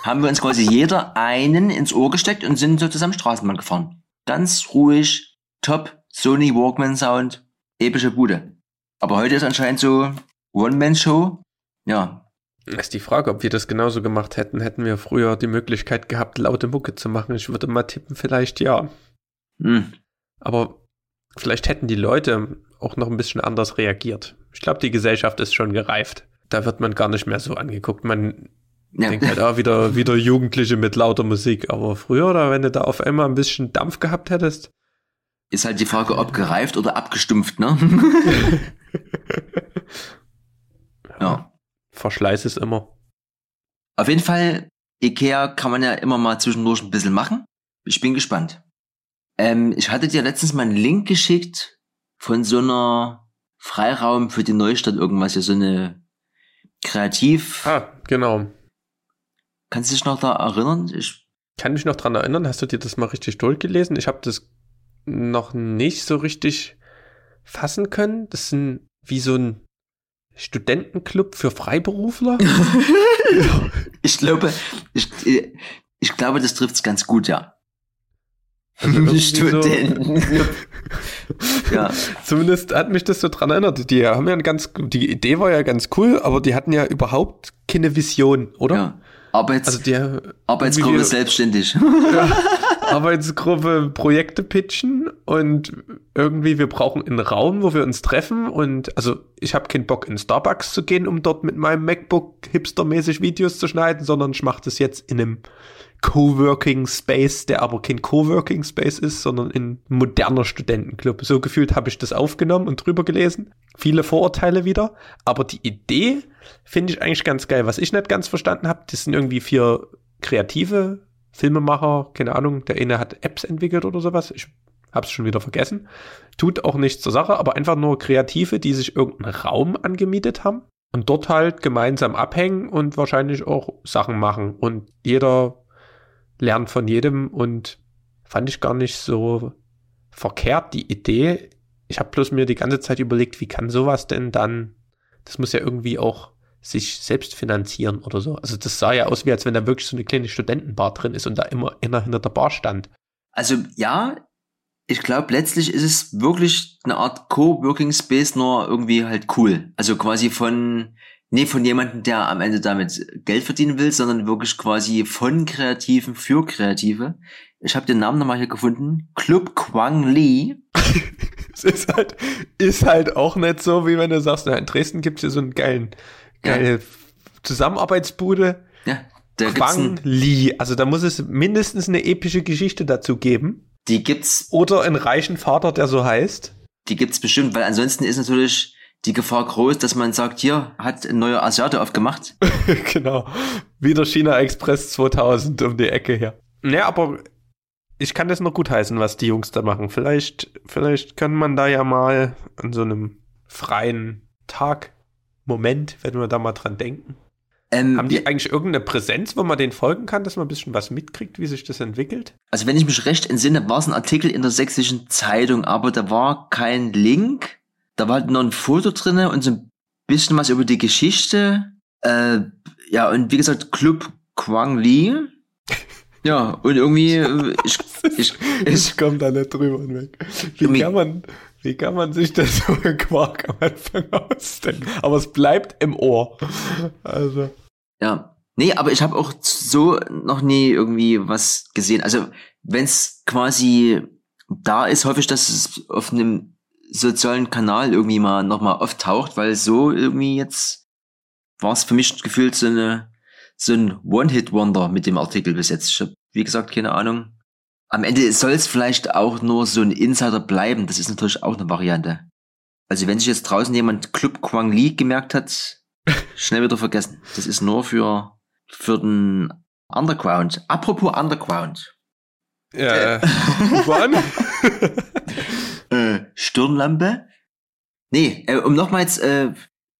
haben wir uns quasi jeder einen ins Ohr gesteckt und sind so zusammen Straßenbahn gefahren. Ganz ruhig, top, Sony Walkman Sound, epische Bude. Aber heute ist anscheinend so One-Man-Show. Ja, Ist die Frage, ob wir das genauso gemacht hätten, hätten wir früher die Möglichkeit gehabt, laute Mucke zu machen. Ich würde mal tippen, vielleicht ja. hm. Aber vielleicht hätten die Leute auch noch ein bisschen anders reagiert. Ich glaube, die Gesellschaft ist schon gereift. Da wird man gar nicht mehr so angeguckt. Man ja. denkt halt, ah, wieder, wieder Jugendliche mit lauter Musik. Aber früher, oder wenn du da auf einmal ein bisschen Dampf gehabt hättest, ist halt die Frage, ob gereift oder abgestumpft, ne? ja. Verschleiß ist immer. Auf jeden Fall, Ikea kann man ja immer mal zwischendurch ein bisschen machen. Ich bin gespannt. Ähm, ich hatte dir letztens mal einen Link geschickt von so einer Freiraum für die Neustadt irgendwas, ja so eine Kreativ. Ah, genau. Kannst du dich noch da erinnern? Ich, Kann mich noch dran erinnern, hast du dir das mal richtig durchgelesen? Ich habe das noch nicht so richtig fassen können. Das sind wie so ein Studentenclub für Freiberufler. ich glaube, ich, ich glaube, das trifft's ganz gut, ja. Also Studenten. ja. Zumindest hat mich das so dran erinnert. Die haben ja ein ganz, die Idee war ja ganz cool, aber die hatten ja überhaupt keine Vision, oder? ja. Arbeits, Also Arbeitsgruppe selbstständig. Arbeitsgruppe Projekte pitchen und irgendwie wir brauchen einen Raum, wo wir uns treffen und also ich habe keinen Bock in Starbucks zu gehen, um dort mit meinem MacBook hipstermäßig Videos zu schneiden, sondern ich mache das jetzt in einem Coworking Space, der aber kein Coworking Space ist, sondern ein moderner Studentenclub. So gefühlt habe ich das aufgenommen und drüber gelesen. Viele Vorurteile wieder, aber die Idee finde ich eigentlich ganz geil. Was ich nicht ganz verstanden habe, das sind irgendwie vier kreative Filmemacher, keine Ahnung, der eine hat Apps entwickelt oder sowas. Ich hab's schon wieder vergessen. Tut auch nichts zur Sache, aber einfach nur Kreative, die sich irgendeinen Raum angemietet haben und dort halt gemeinsam abhängen und wahrscheinlich auch Sachen machen. Und jeder lernt von jedem und fand ich gar nicht so verkehrt, die Idee. Ich habe bloß mir die ganze Zeit überlegt, wie kann sowas denn dann, das muss ja irgendwie auch sich selbst finanzieren oder so. Also das sah ja aus, wie als wenn da wirklich so eine kleine Studentenbar drin ist und da immer einer hinter der Bar stand. Also ja, ich glaube, letztlich ist es wirklich eine Art Co-Working Space, nur irgendwie halt cool. Also quasi von, nee, von jemandem, der am Ende damit Geld verdienen will, sondern wirklich quasi von Kreativen für Kreative. Ich habe den Namen nochmal hier gefunden. Club Quang Li. Es ist halt, ist halt auch nicht so, wie wenn du sagst, na, in Dresden gibt es ja so einen geilen, geile Zusammenarbeitsbude. Ja, da Quang Li. Also da muss es mindestens eine epische Geschichte dazu geben. die gibt's, Oder einen reichen Vater, der so heißt. die gibt's bestimmt, weil ansonsten ist natürlich die Gefahr groß, dass man sagt, hier hat ein neuer Asiate aufgemacht. genau. Wieder China Express 2000 um die Ecke hier. Ja, aber ich kann das noch gut heißen, was die Jungs da machen. Vielleicht, vielleicht kann man da ja mal an so einem freien Tag, Moment, wenn wir da mal dran denken. Ähm, Haben die eigentlich irgendeine Präsenz, wo man denen folgen kann, dass man ein bisschen was mitkriegt, wie sich das entwickelt? Also wenn ich mich recht entsinne, war es ein Artikel in der sächsischen Zeitung, aber da war kein Link. Da war halt noch ein Foto drinne und so ein bisschen was über die Geschichte. Äh, ja, und wie gesagt, Club Quang Li. Ja, und irgendwie, äh, ich, ich, Ich ich, komme da nicht drüber hinweg. Wie kann man, wie kann man sich das so ein Quark am Anfang ausdenken? Aber es bleibt im Ohr. Also. ja. Nee, aber ich habe auch so noch nie irgendwie was gesehen. Also, wenn es quasi da ist, hoffe ich, dass es auf einem sozialen Kanal irgendwie mal nochmal auftaucht, weil so irgendwie jetzt war es für mich gefühlt so eine so ein One-Hit-Wonder mit dem Artikel bis jetzt. Ich habe, wie gesagt, keine Ahnung. Am Ende soll es vielleicht auch nur so ein Insider bleiben. Das ist natürlich auch eine Variante. Also wenn sich jetzt draußen jemand Club Quang Li gemerkt hat, schnell wieder vergessen. Das ist nur für, für den Underground. Apropos Underground. Ja. Wann? Äh, Stirnlampe? Nee, äh, um nochmals äh,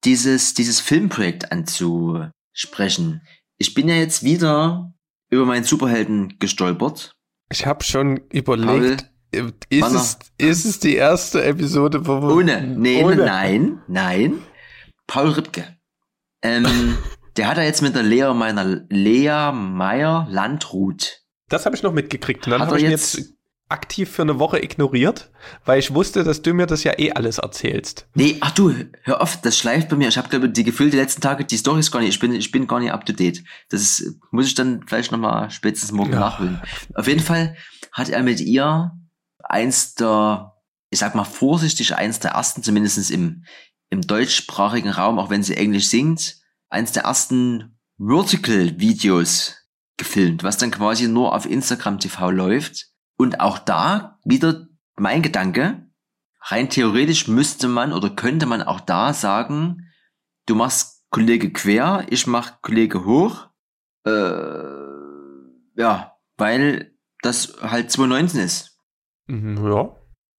dieses, dieses Filmprojekt anzusprechen. Ich bin ja jetzt wieder über meinen Superhelden gestolpert. Ich habe schon überlegt, ist Wann es, ist es die erste Episode, wo wir Ohne. Nee, ohne. nein, nein. Paul Ripke. Ähm, der hat ja jetzt mit der Lea meiner Lea Meyer Landrut. Das habe ich noch mitgekriegt. Und dann Hat habe er ich jetzt- jetzt aktiv für eine Woche ignoriert, weil ich wusste, dass du mir das ja eh alles erzählst. Nee, ach du, hör auf, das schleift bei mir. Ich habe glaube die Gefühl die letzten Tage die Storys gar nicht. Ich bin ich bin gar nicht up to date. Das ist, muss ich dann vielleicht noch mal spätestens morgen Ja. nachholen. Auf jeden Fall hat er mit ihr eins der, ich sag mal vorsichtig, eins der ersten, zumindest im im deutschsprachigen Raum, auch wenn sie Englisch singt, eins der ersten Vertical-Videos gefilmt, was dann quasi nur auf Instagram TV läuft. Und auch da wieder mein Gedanke, rein theoretisch müsste man oder könnte man auch da sagen, du machst Kollege quer, ich mach Kollege hoch. Äh, ja, weil das halt 2019 ist. Mhm, ja.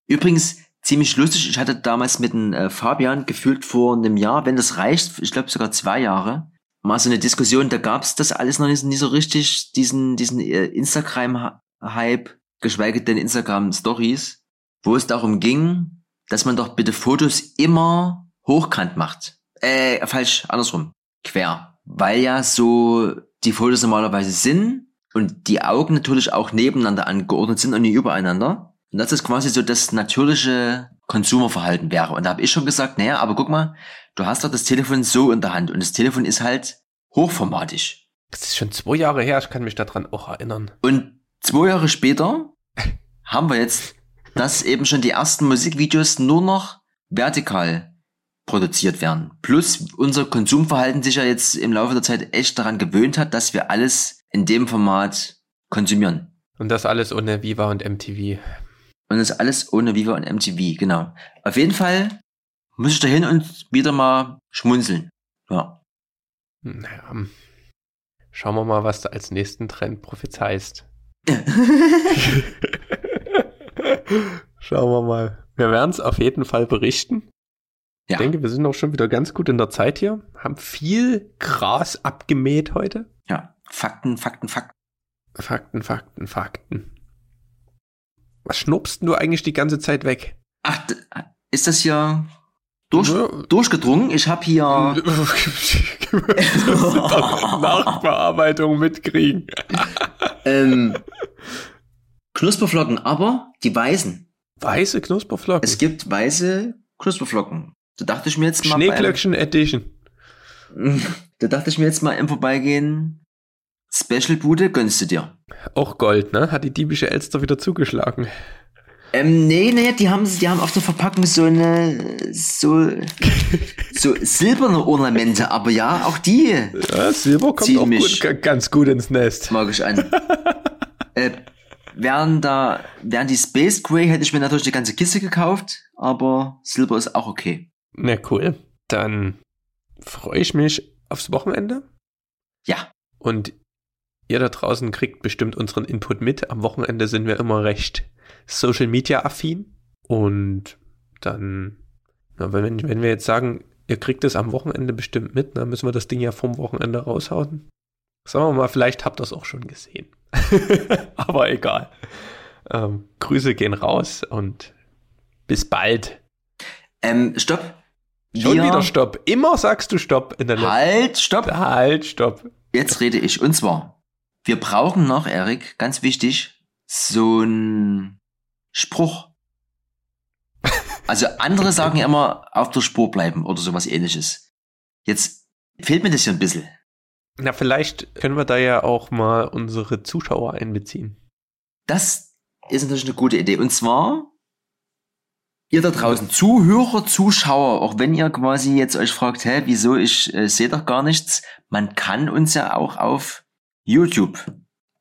Übrigens ziemlich lustig, ich hatte damals mit dem äh, Fabian gefühlt vor einem Jahr, wenn das reicht, ich glaube sogar zwei Jahre, mal so eine Diskussion, da gab's das alles noch nicht, nicht so richtig, diesen, diesen äh, Instagram-Hype, geschweige denn Instagram-Stories, wo es darum ging, dass man doch bitte Fotos immer hochkant macht. Äh, falsch, andersrum, quer. Weil ja so die Fotos normalerweise sind und die Augen natürlich auch nebeneinander angeordnet sind und nicht übereinander. Und das ist quasi so das natürliche Konsumerverhalten wäre. Und da habe ich schon gesagt, naja, aber guck mal, du hast doch das Telefon so in der Hand und das Telefon ist halt hochformatig. Das ist schon zwei Jahre her, ich kann mich daran auch erinnern. Und zwei Jahre später haben wir jetzt, dass eben schon die ersten Musikvideos nur noch vertikal produziert werden. Plus unser Konsumverhalten sich ja jetzt im Laufe der Zeit echt daran gewöhnt hat, dass wir alles in dem Format konsumieren. Und das alles ohne Viva und MTV. Und das alles ohne Viva und MTV, genau. Auf jeden Fall muss ich dahin und wieder mal schmunzeln. Ja. Naja, schauen wir mal, was du als nächsten Trend prophezeist. Schauen wir mal. Wir werden es auf jeden Fall berichten. Ja. Ich denke, wir sind auch schon wieder ganz gut in der Zeit hier. Haben viel Gras abgemäht heute. ja. Fakten, Fakten, Fakten. Fakten, Fakten, Fakten. Was schnupst du eigentlich die ganze Zeit weg? Ach, ist das hier durch, Ja. durchgedrungen? Ich habe hier. Nachbearbeitung mitkriegen. ähm, Knusperflocken, aber die weißen. Weiße Knusperflocken. Es gibt weiße Knusperflocken. Da dachte ich mir jetzt mal. Schneeglöckchen Edition. Da dachte ich mir jetzt mal im Vorbeigehen. Special-Bude gönnst du dir. Auch Gold, ne? Hat die diebische Elster wieder zugeschlagen. Ähm, nee, nee, die haben, die haben auf der Verpackung so eine, so, so silberne Ornamente, aber ja, auch die Ja, Silber kommt auch mich. gut, ganz gut ins Nest. mag ich an. äh, wären da, wären die Space Gray, hätte ich mir natürlich die ganze Kiste gekauft, aber Silber ist auch okay. Na cool. Dann freue ich mich aufs Wochenende. Ja. Und ihr da draußen kriegt bestimmt unseren Input mit. Am Wochenende sind wir immer recht Social Media affin. Und dann, na, wenn, wenn wir jetzt sagen, ihr kriegt es am Wochenende bestimmt mit, dann müssen wir das Ding ja vom Wochenende raushauen. Sagen wir mal, vielleicht habt ihr es auch schon gesehen. Aber egal. Ähm, Grüße gehen raus und bis bald. Ähm, stopp. Schon Wir- wieder Stopp. Immer sagst du Stopp in der letzten. Halt, stopp. Halt, Stopp. Jetzt rede ich. Und zwar, wir brauchen noch, Erik, ganz wichtig, so ein Spruch. Also andere sagen ja immer, auf der Spur bleiben oder sowas ähnliches. Jetzt fehlt mir das hier ein bisschen. Na, vielleicht können wir da ja auch mal unsere Zuschauer einbeziehen. Das ist natürlich eine gute Idee. Und zwar, ihr da draußen, Zuhörer, Zuschauer, auch wenn ihr quasi jetzt euch fragt, hä, wieso, ich äh, sehe doch gar nichts, man kann uns ja auch auf YouTube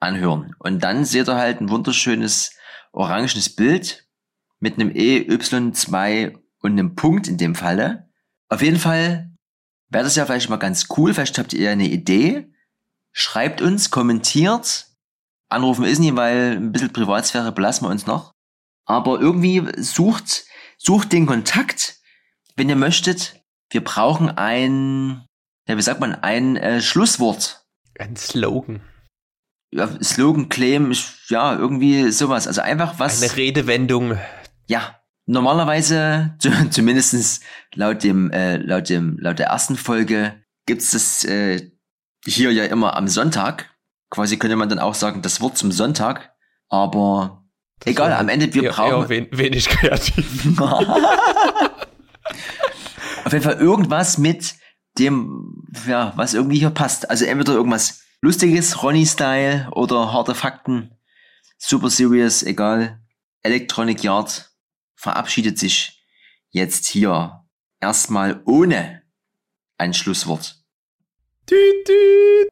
anhören. Und dann seht ihr halt ein wunderschönes orangenes Bild mit einem EY2 und einem Punkt in dem Falle. Auf jeden Fall wäre das ja vielleicht mal ganz cool. Vielleicht habt ihr eine Idee. Schreibt uns, kommentiert. Anrufen ist nie, weil ein bisschen Privatsphäre belassen wir uns noch. Aber irgendwie sucht, sucht den Kontakt, wenn ihr möchtet. Wir brauchen ein, ja, wie sagt man, ein äh, Schlusswort. Ein Slogan. Ja, Slogan, Claim, ja, irgendwie sowas. Also einfach was. Eine Redewendung. Ja, normalerweise, zumindestens laut dem, äh, laut dem, laut der ersten Folge, gibt's das äh, hier ja immer am Sonntag. Quasi könnte man dann auch sagen, das Wort zum Sonntag. Aber das egal, am Ende, wir eher, brauchen. Eher wenig kreativ. Auf jeden Fall irgendwas mit dem, ja, was irgendwie hier passt. Also entweder irgendwas Lustiges, Ronny-Style oder harte Fakten, super serious, egal. Electronic Yard verabschiedet sich jetzt hier erstmal ohne ein Schlusswort. Tüt, tüt.